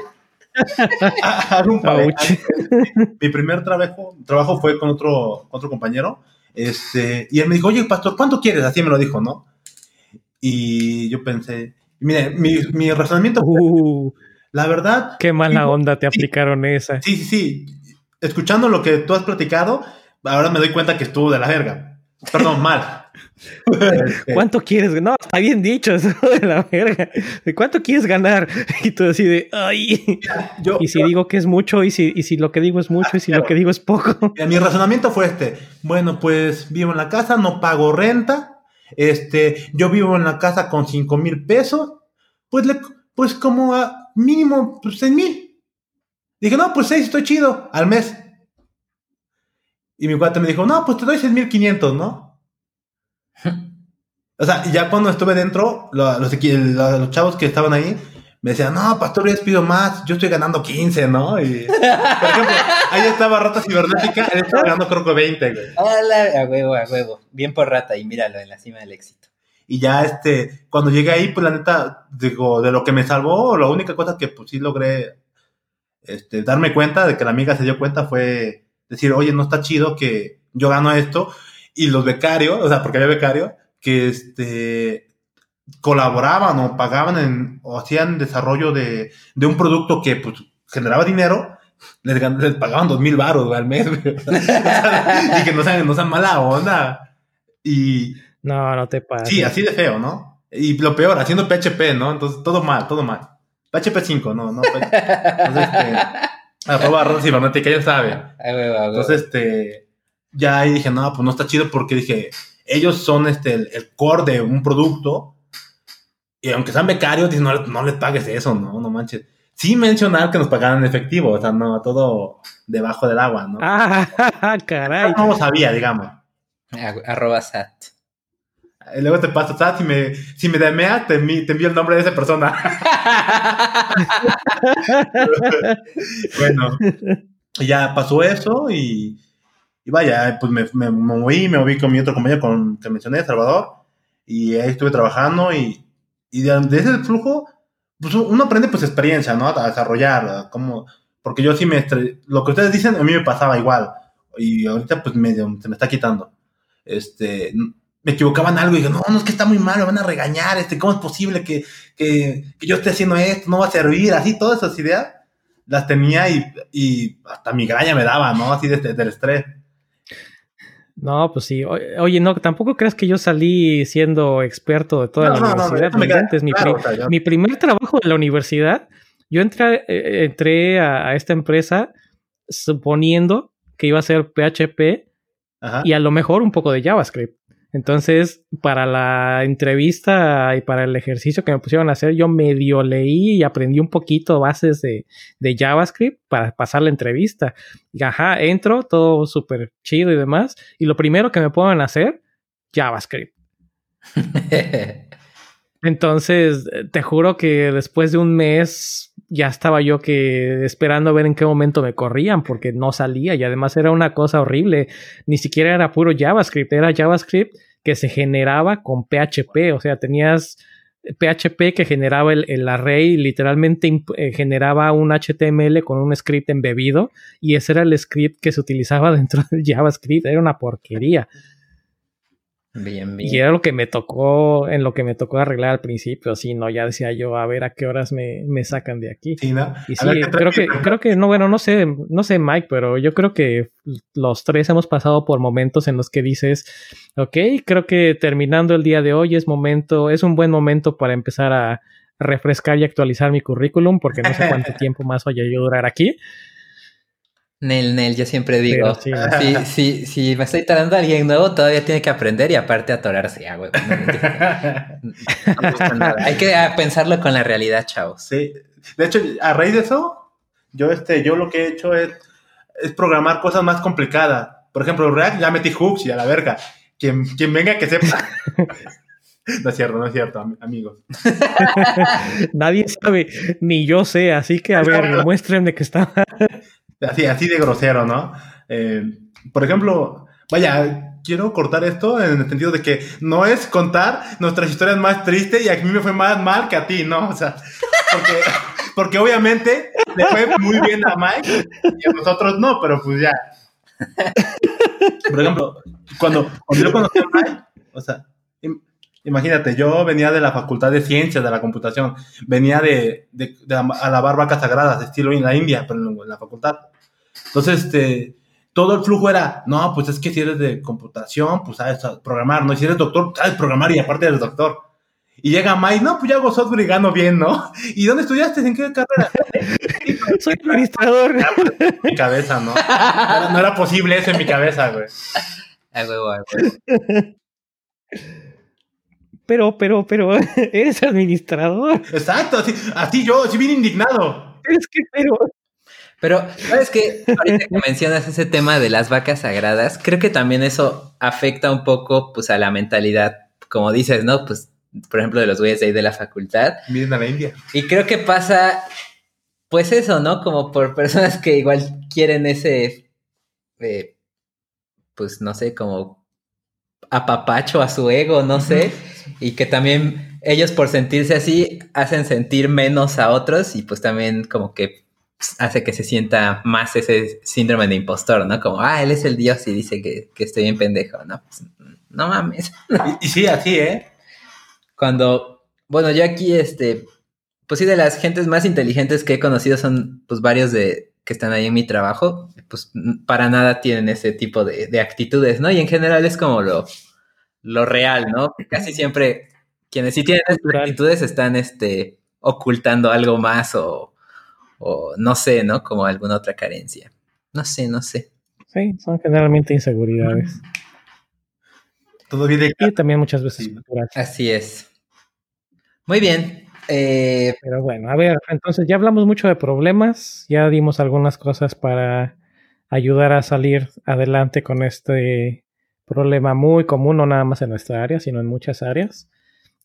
un Mi primer trabajo, trabajo fue con otro, otro compañero. Este, y él me dijo, oye, pastor, ¿cuánto quieres? Así me lo dijo, ¿no? Y yo pensé, mire, mi, mi razonamiento uh. La verdad. Qué mala onda te aplicaron esa. Sí, sí, sí. Escuchando lo que tú has platicado, ahora me doy cuenta que estuvo de la verga. Perdón, mal. Este, ¿Cuánto quieres? No, está bien dicho eso de la verga. ¿Cuánto quieres ganar? Y tú así de, ay. y si digo que es mucho, y si, y si lo que digo es mucho, y si lo que digo es poco. Mi razonamiento fue este. Bueno, pues vivo en la casa, no pago renta. Este, yo vivo en la casa con cinco mil pesos. Pues le, pues como a, mínimo pues, 6 mil. Dije, no, pues 6, estoy chido, al mes. Y mi cuate me dijo, no, pues te doy 6.500, ¿no? o sea, ya cuando estuve dentro, los, los, chavos que estaban ahí me decían, no, pastor, yo pido más, yo estoy ganando 15, ¿no? Y, por ejemplo, ahí estaba Rata Cibernética, él estaba ganando creo que 20, güey. A huevo, a huevo. Bien por Rata, y míralo, en la cima del éxito. Y ya, este, cuando llegué ahí, pues la neta, digo, de lo que me salvó, la única cosa que pues sí logré este, darme cuenta de que la amiga se dio cuenta fue decir, oye, no está chido que yo gano esto. Y los becarios, o sea, porque había becarios, que este, colaboraban o pagaban en, o hacían desarrollo de, de un producto que pues generaba dinero, les, pagaban dos mil baros al mes, y que no sean, no sean mala onda. Y, no, no te pasa. Sí, así de feo, ¿no? Y lo peor, haciendo PHP, ¿no? Entonces, todo mal, todo mal. PHP 5, no, no. Entonces, este, arroba cibernética, ya sabe. Entonces, este, ya ahí dije, no, pues no está chido porque dije, ellos son este, el, core de un producto. Y aunque sean becarios, no, no les pagues eso, ¿no? No manches. Sí mencionar que nos pagaran en efectivo, o sea, no, todo debajo del agua, ¿no? Ah, caray. No lo sabía, digamos. Arroba SAT. Luego te pasa, si me, si me demea, te, te envío el nombre de esa persona. bueno, ya pasó eso y, y vaya, pues me, me, moví, me moví con mi otro compañero con, que mencioné, Salvador, y ahí estuve trabajando y, y de, ese flujo, pues uno aprende pues experiencia, ¿no? A desarrollar, como, porque yo sí me, lo que ustedes dicen a mí me pasaba igual, y ahorita pues medio se me está quitando. Este, me equivocaba en algo y digo, no, no es que está muy mal, me van a regañar, este, ¿cómo es posible que, que, que yo esté haciendo esto? No va a servir, así, todas esas ideas las tenía y, y hasta migraña me daba, ¿no? Así de, del estrés. No, pues sí. Oye, no, tampoco crees que yo salí siendo experto de toda la universidad. No, mi, primer trabajo de la universidad, yo entré, eh, entré a, esta empresa suponiendo que iba a ser PHP y a lo mejor un poco de JavaScript. Entonces, para la entrevista y para el ejercicio que me pusieron a hacer, yo medio leí y aprendí un poquito bases de, JavaScript para pasar la entrevista. Y ajá, entro, todo súper chido y demás. Y lo primero que me pueden hacer, JavaScript. Entonces, te juro que después de un mes ya estaba yo que esperando ver en qué momento me corrían porque no salía y además era una cosa horrible. Ni siquiera era puro JavaScript, era JavaScript que se generaba con PHP, o sea, tenías PHP que generaba el, el array, literalmente eh, generaba un HTML con un script embebido y ese era el script que se utilizaba dentro del JavaScript, era una porquería. Bien, bien. Y era lo que me tocó, en lo que me tocó arreglar al principio, así, ¿no? Ya decía yo, a ver a qué horas me, me sacan de aquí. Sí, ¿no? Y sí, creo que, creo que, no, bueno, no sé, no sé, Mike, pero yo creo que los tres hemos pasado por momentos en los que dices, ok, creo que terminando el día de hoy es momento, es un buen momento para empezar a refrescar y actualizar mi currículum, porque no sé cuánto tiempo más vaya yo a durar aquí. Nel, Nel, yo siempre digo, sí, sí, si me estoy tardando a alguien nuevo, todavía tiene que aprender y aparte atorarse, ah, güey. No, Hay que ah, pensarlo con la realidad, chavos. Sí. De hecho, a raíz de eso, yo, este, yo lo que he hecho es, es programar cosas más complicadas. Por ejemplo, React ya metí hooks y a la verga. Quien, quien venga que sepa. No es cierto, no es cierto, amigos. Nadie sabe, ni yo sé, así que a ver, muéstrenme que está. Así, así de grosero, ¿no? Eh, por ejemplo, vaya, quiero cortar esto en el sentido de que no es contar nuestras historias más tristes y a mí me fue más mal que a ti, ¿no? O sea, porque, porque obviamente le fue muy bien a Mike y a nosotros no, pero pues ya. Por ejemplo, cuando, cuando yo conocí a Mike, o sea, imagínate, yo venía de la Facultad de Ciencias de la Computación, venía de, de, de alabar vacas sagradas, estilo en la India, pero en la facultad. Entonces, este, todo el flujo era, no, pues es que si eres de computación, pues sabes programar, ¿no? Y si eres doctor, sabes programar y aparte eres doctor. Y llega Mike, no, pues ya hago software y gano bien, ¿no? ¿Y dónde estudiaste? ¿En qué carrera? Soy administrador. En mi cabeza, ¿no? No era posible eso en mi cabeza, güey. Ay, güey, güey. Pero, pero, pero, eres administrador. Exacto, así, así yo, así bien indignado. Es que, pero, pero, ¿sabes qué? Ahorita que mencionas ese tema de las vacas sagradas, creo que también eso afecta un poco, pues, a la mentalidad, como dices, ¿no? Pues, por ejemplo, de los güeyes de ahí de la facultad. Miren a la India. Y creo que pasa, pues eso, ¿no? Como por personas que igual quieren ese, eh, pues, no sé, como apapacho a su ego, no sé, y que también ellos por sentirse así hacen sentir menos a otros y pues también como que hace que se sienta más ese síndrome de impostor, ¿no? Como, ah, él es el dios y dice que, estoy bien pendejo, ¿no? Pues, no mames. Y, sí, así, ¿eh? Cuando, bueno, yo aquí, este, pues sí, de las gentes más inteligentes que he conocido son, pues, varios de que están ahí en mi trabajo, pues, para nada tienen ese tipo de, actitudes, ¿no? Y en general es como lo, lo real, ¿no? Casi siempre quienes sí tienen esas actitudes están, este, ocultando algo más o o no sé, ¿no? Como alguna otra carencia. No sé, no sé. Sí, son generalmente inseguridades. Todo bien Y también muchas veces Así es. Muy bien. Eh, Pero bueno, a ver, entonces ya hablamos mucho de problemas, ya dimos algunas cosas para ayudar a salir adelante con este problema muy común, no nada más en nuestra área, sino en muchas áreas.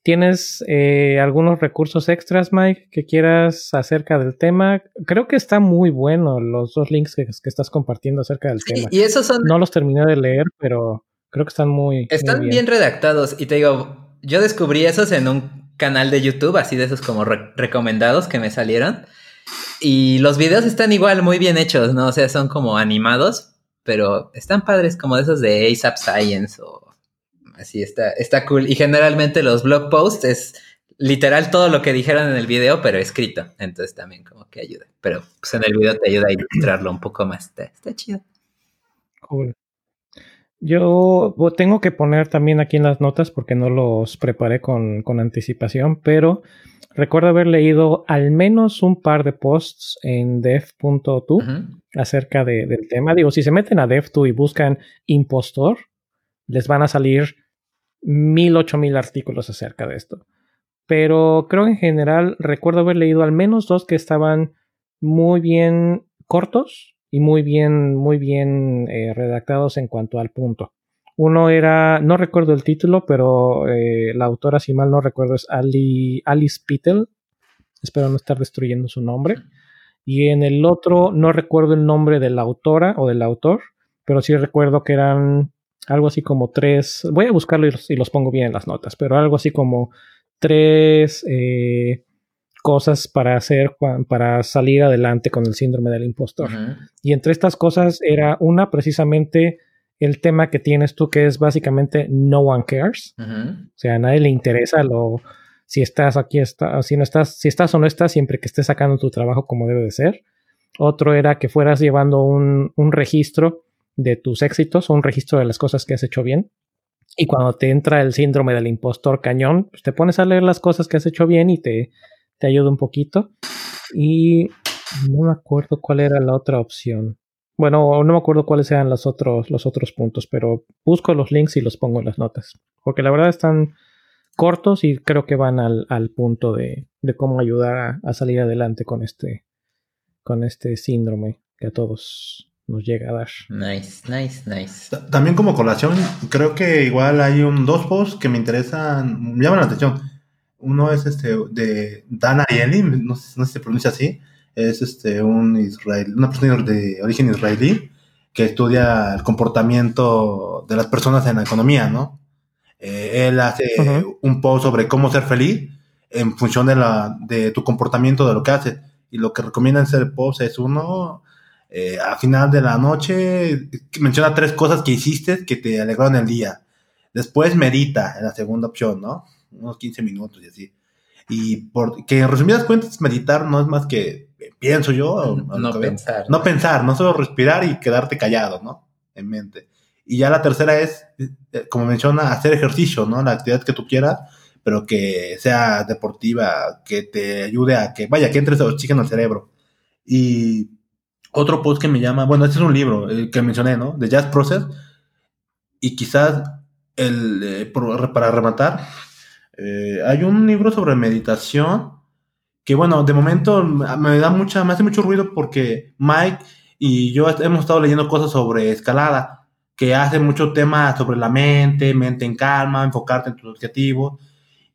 ¿Tienes eh, algunos recursos extras, Mike, que quieras acerca del tema? Creo que está muy bueno los dos links que, estás compartiendo acerca del tema. Y esos son... No los terminé de leer, pero creo que están muy... Están bien. redactados. Y te digo, yo descubrí esos en un canal de YouTube, así de esos como recomendados que me salieron. Y los videos están igual muy bien hechos, ¿no? O sea, son como animados, pero están padres como de esos de ASAP Science o Así está, está cool. Y generalmente los blog posts es literal todo lo que dijeron en el video, pero escrito. Entonces también como que ayuda. Pero pues en el video te ayuda a ilustrarlo un poco más. Está, chido. Cool. Yo tengo que poner también aquí en las notas porque no los preparé con, anticipación, pero recuerdo haber leído al menos un par de posts en dev.tu acerca del tema. Digo, si se meten a dev.tu y buscan impostor, les van a salir mil, ocho mil artículos acerca de esto. Pero creo en general recuerdo haber leído al menos dos que estaban muy bien cortos y muy bien, muy bien eh, redactados en cuanto al punto. Uno era, no recuerdo el título, pero eh, la autora, si mal no recuerdo, es Ali, Alice Pittel. Espero no estar destruyendo su nombre. Y en el otro, no recuerdo el nombre de la autora o del autor, pero sí recuerdo que eran algo así como tres, voy a buscarlo y los, pongo bien en las notas, pero algo así como tres eh, cosas para hacer para salir adelante con el síndrome del impostor. Y entre estas cosas era una precisamente el tema que tienes tú, que es básicamente no one cares. O sea, a nadie le interesa lo si estás aquí, está, si no estás, si estás o no estás, siempre que estés sacando tu trabajo como debe de ser. Otro era que fueras llevando un, un registro de tus éxitos un registro de las cosas que has hecho bien. Y cuando te entra el síndrome del impostor cañón, pues te pones a leer las cosas que has hecho bien y te, te ayuda un poquito. Y no me acuerdo cuál era la otra opción. Bueno, no me acuerdo cuáles eran los otros, los otros puntos, pero busco los links y los pongo en las notas. Porque la verdad están cortos y creo que van al, punto de, cómo ayudar a, salir adelante con este, con este síndrome que a todos nos llega a dar. Nice, nice, nice. También como colación, creo que igual hay un dos posts que me interesan, me llaman la atención. Uno es este de Dan Ariely, no, sé, si se pronuncia así, es este un israel, una persona de origen israelí que estudia el comportamiento de las personas en la economía, ¿no? Eh, él hace un post sobre cómo ser feliz en función de, la, de tu comportamiento, de lo que haces. Y lo que recomienda en ese post es uno, eh, a final de la noche, menciona tres cosas que hiciste que te alegraron el día. Después medita en la segunda opción, ¿no? Unos 15 minutos y así. Y porque en resumidas cuentas, meditar no es más que, pienso yo, no, pensar. No pensar, no solo respirar y quedarte callado, ¿no? En mente. Y ya la tercera es, eh, como menciona, hacer ejercicio, ¿no? La actividad que tú quieras, pero que sea deportiva, que te ayude a que, vaya, que entres oxígeno al cerebro. Y otro post que me llama, bueno, este es un libro el que mencioné, ¿no? De Jazz Process. Y quizás, el, eh, para rematar, eh, hay un libro sobre meditación que, bueno, de momento me da mucha, me hace mucho ruido porque Mike y yo hemos estado leyendo cosas sobre escalada que hace mucho tema sobre la mente, mente en calma, enfocarte en tus objetivos.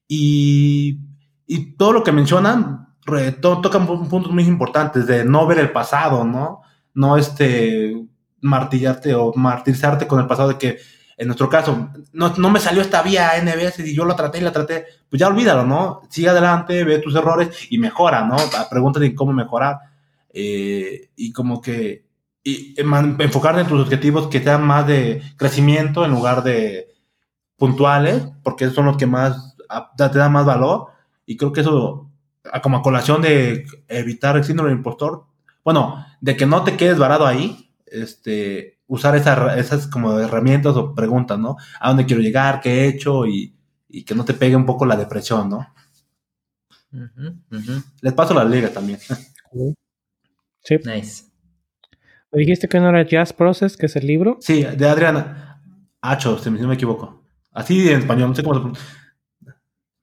Y, y todo lo que mencionan tocan puntos muy importantes de no ver el pasado, ¿no? No este martillarte o martirizarte con el pasado de que en nuestro caso no, no me salió esta vía NBS y yo la traté y la traté, pues ya olvídalo, ¿no? Sigue adelante, ve tus errores y mejora, ¿no? Pregúntate cómo mejorar. Eh, y como que y enfocarte en tus objetivos que sean más de crecimiento en lugar de puntuales, porque son los que más te dan más valor. Y creo que eso, como a colación de evitar el síndrome del impostor, bueno, de que no te quedes varado ahí, este, usar esas como herramientas o preguntas, ¿no? ¿A dónde quiero llegar? ¿Qué he hecho? Y, y que no te pegue un poco la depresión, ¿no? Les paso la liga también. Sí. Nice dijiste que no era Jazz Process, que es el libro? Sí, de Adriana Acho, si no me equivoco. Así en español, no sé cómo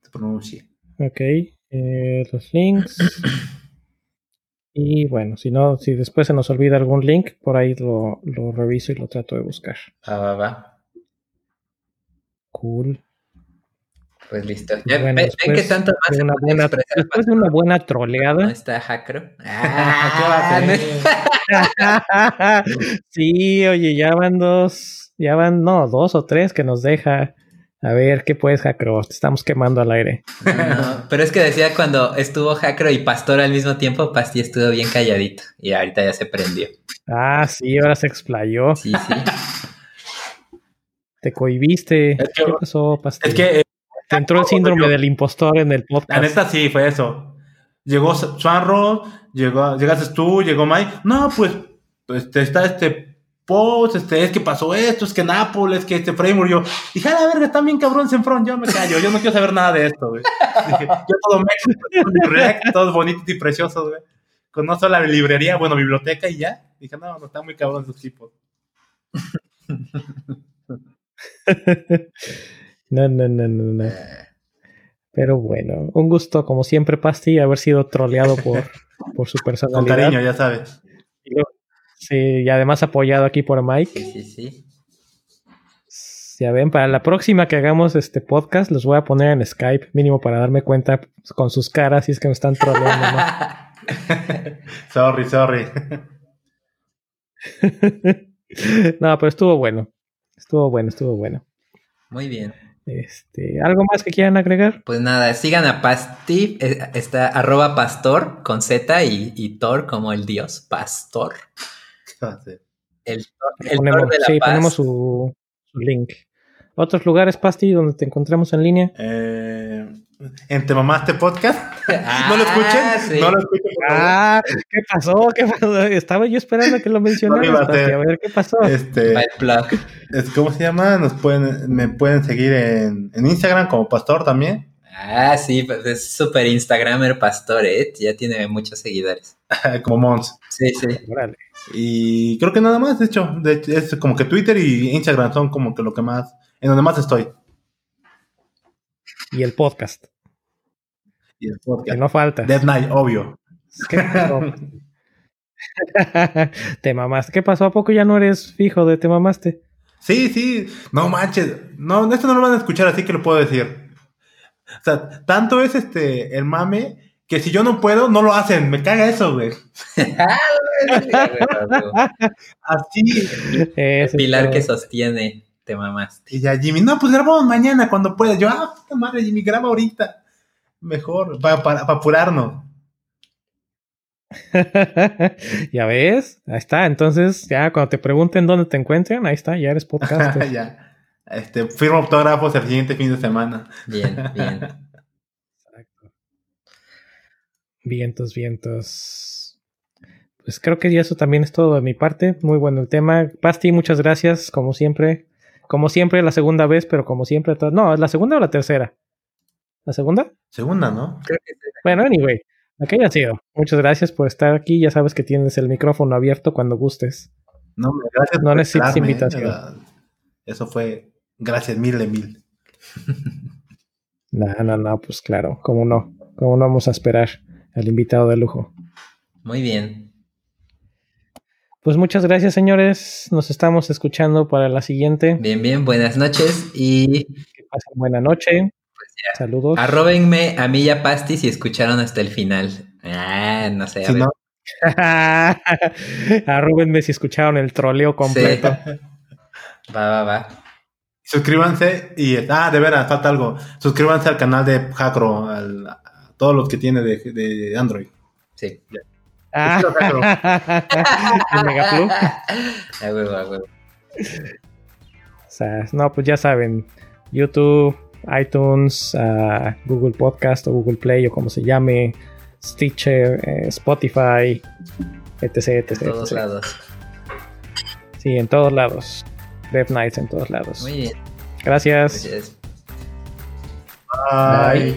se pronuncia. Ok, eh, los links. y bueno, si no, si después se nos olvida algún link, por ahí lo, lo reviso y lo trato de buscar. Ah, va, va. Cool. Pues listo. Ya, ven, que tanto más de una buena, después de una buena troleada. ¿No está Hackro? Ah, sí, oye, ya van dos, ya van, no, dos o tres que nos deja. A ver, ¿qué puedes, Hackro? Te estamos quemando al aire. No, pero es que decía cuando estuvo Hackro y Pastor al mismo tiempo, Pasti estuvo bien calladito. Y ahorita ya se prendió. Ah, sí, ahora se explayó. Sí, sí. Te cohibiste. ¿Qué pasó, Pasti? Es que entró el síndrome del impostor en el podcast. La neta sí, fue eso. Llegó Suanro, llegó, llegaste tú, llegó Mike. No, pues, pues está este post, este, es que pasó esto, es que Nápoles, que este framework. Yo dije, a la verga, están bien cabrón Senfrón, yo me callo, yo no quiero saber nada de esto, güey. Dije, yo todo México, todo bonito y precioso, güey. Conozco la librería, bueno, biblioteca y ya. Dije, no, no, está muy cabrón esos tipos. No, no, no, no, no. Pero bueno, un gusto, como siempre, Pasti, haber sido troleado por, por su personalidad. Con cariño, ya sabes. Sí, y además apoyado aquí por Mike. Sí, sí, Ya ven, para la próxima que hagamos este podcast, los voy a poner en Skype, mínimo para darme cuenta con sus caras si es que me están troleando. ¿no? sorry, sorry. no, pero estuvo bueno. Estuvo bueno, estuvo bueno. Muy bien. Este, ¿Algo más que quieran agregar? Pues nada, sigan a Pasti, eh, está arroba pastor con Z y, y Thor como el dios, pastor. El, el ponemos, de la sí, ponemos su, su, link. ¿Otros lugares, Pasti, donde te encontramos en línea? Eh, en Te Mamaste Podcast. ¿No lo escuchen? No lo escuchen. Ah, ¿qué pasó? ¿Qué pasó? Estaba yo esperando que lo mencionaras. a, ver qué pasó. Este, es, ¿Cómo se llama? Nos pueden, me pueden seguir en, en Instagram como Pastor también. Ah, sí, pues es súper Instagramer Pastor, ¿eh? Ya tiene muchos seguidores. como Mons. Sí, sí. Y creo que nada más, de hecho, de hecho, es como que Twitter y Instagram son como que lo que más, en donde más estoy. Y el podcast. Y el podcast. Que no falta. Death Night, obvio. te mamaste. ¿Qué pasó? ¿A poco ya no eres fijo de te mamaste? Sí, sí. No manches. No, esto no lo van a escuchar, así que lo puedo decir. O sea, tanto es este el mame que si yo no puedo, no lo hacen. Me caga eso, güey. así. el pilar que sostiene. Te mamaste. Y ya Jimmy, no, pues grabamos mañana cuando pueda. Yo, ah, puta madre, Jimmy, graba ahorita. Mejor, para, para, para apurarnos. ya ves, ahí está. Entonces, ya cuando te pregunten dónde te encuentran, ahí está, ya eres podcast. ya. Este, firmo autógrafos el siguiente fin de semana. Bien, bien. Exacto. Vientos, vientos. Pues creo que ya eso también es todo de mi parte. Muy bueno el tema. Pasti, muchas gracias, como siempre. Como siempre, la segunda vez, pero como siempre. No, ¿es la segunda o la tercera? ¿La segunda? Segunda, ¿no? Bueno, anyway. Aquella ha sido. Muchas gracias por estar aquí. Ya sabes que tienes el micrófono abierto cuando gustes. No, gracias. No necesitas ¿eh? invitación. Eso fue gracias mil de mil. no, no, no, pues claro. ¿Cómo no? ¿Cómo no vamos a esperar al invitado de lujo? Muy bien. Pues muchas gracias, señores. Nos estamos escuchando para la siguiente. Bien, bien. Buenas noches y. Que pasen buena noche. Saludos. Arróbenme a mí y a Pasti si escucharon hasta el final. Ah, no sé. A Arróbenme si escucharon el troleo completo. va, va, va. Suscríbanse y. Ah, de veras, falta algo. Suscríbanse al canal de Hackro, a todos los que tiene de, Android. Sí. Ah. O sea, no, pues ya saben. YouTube, iTunes, uh, Google Podcast o Google Play o como se llame, Stitcher, eh, Spotify, etc, etc. En todos lados. Sí, en todos lados. Dev Nights en todos lados. Muy bien. Gracias. Bye.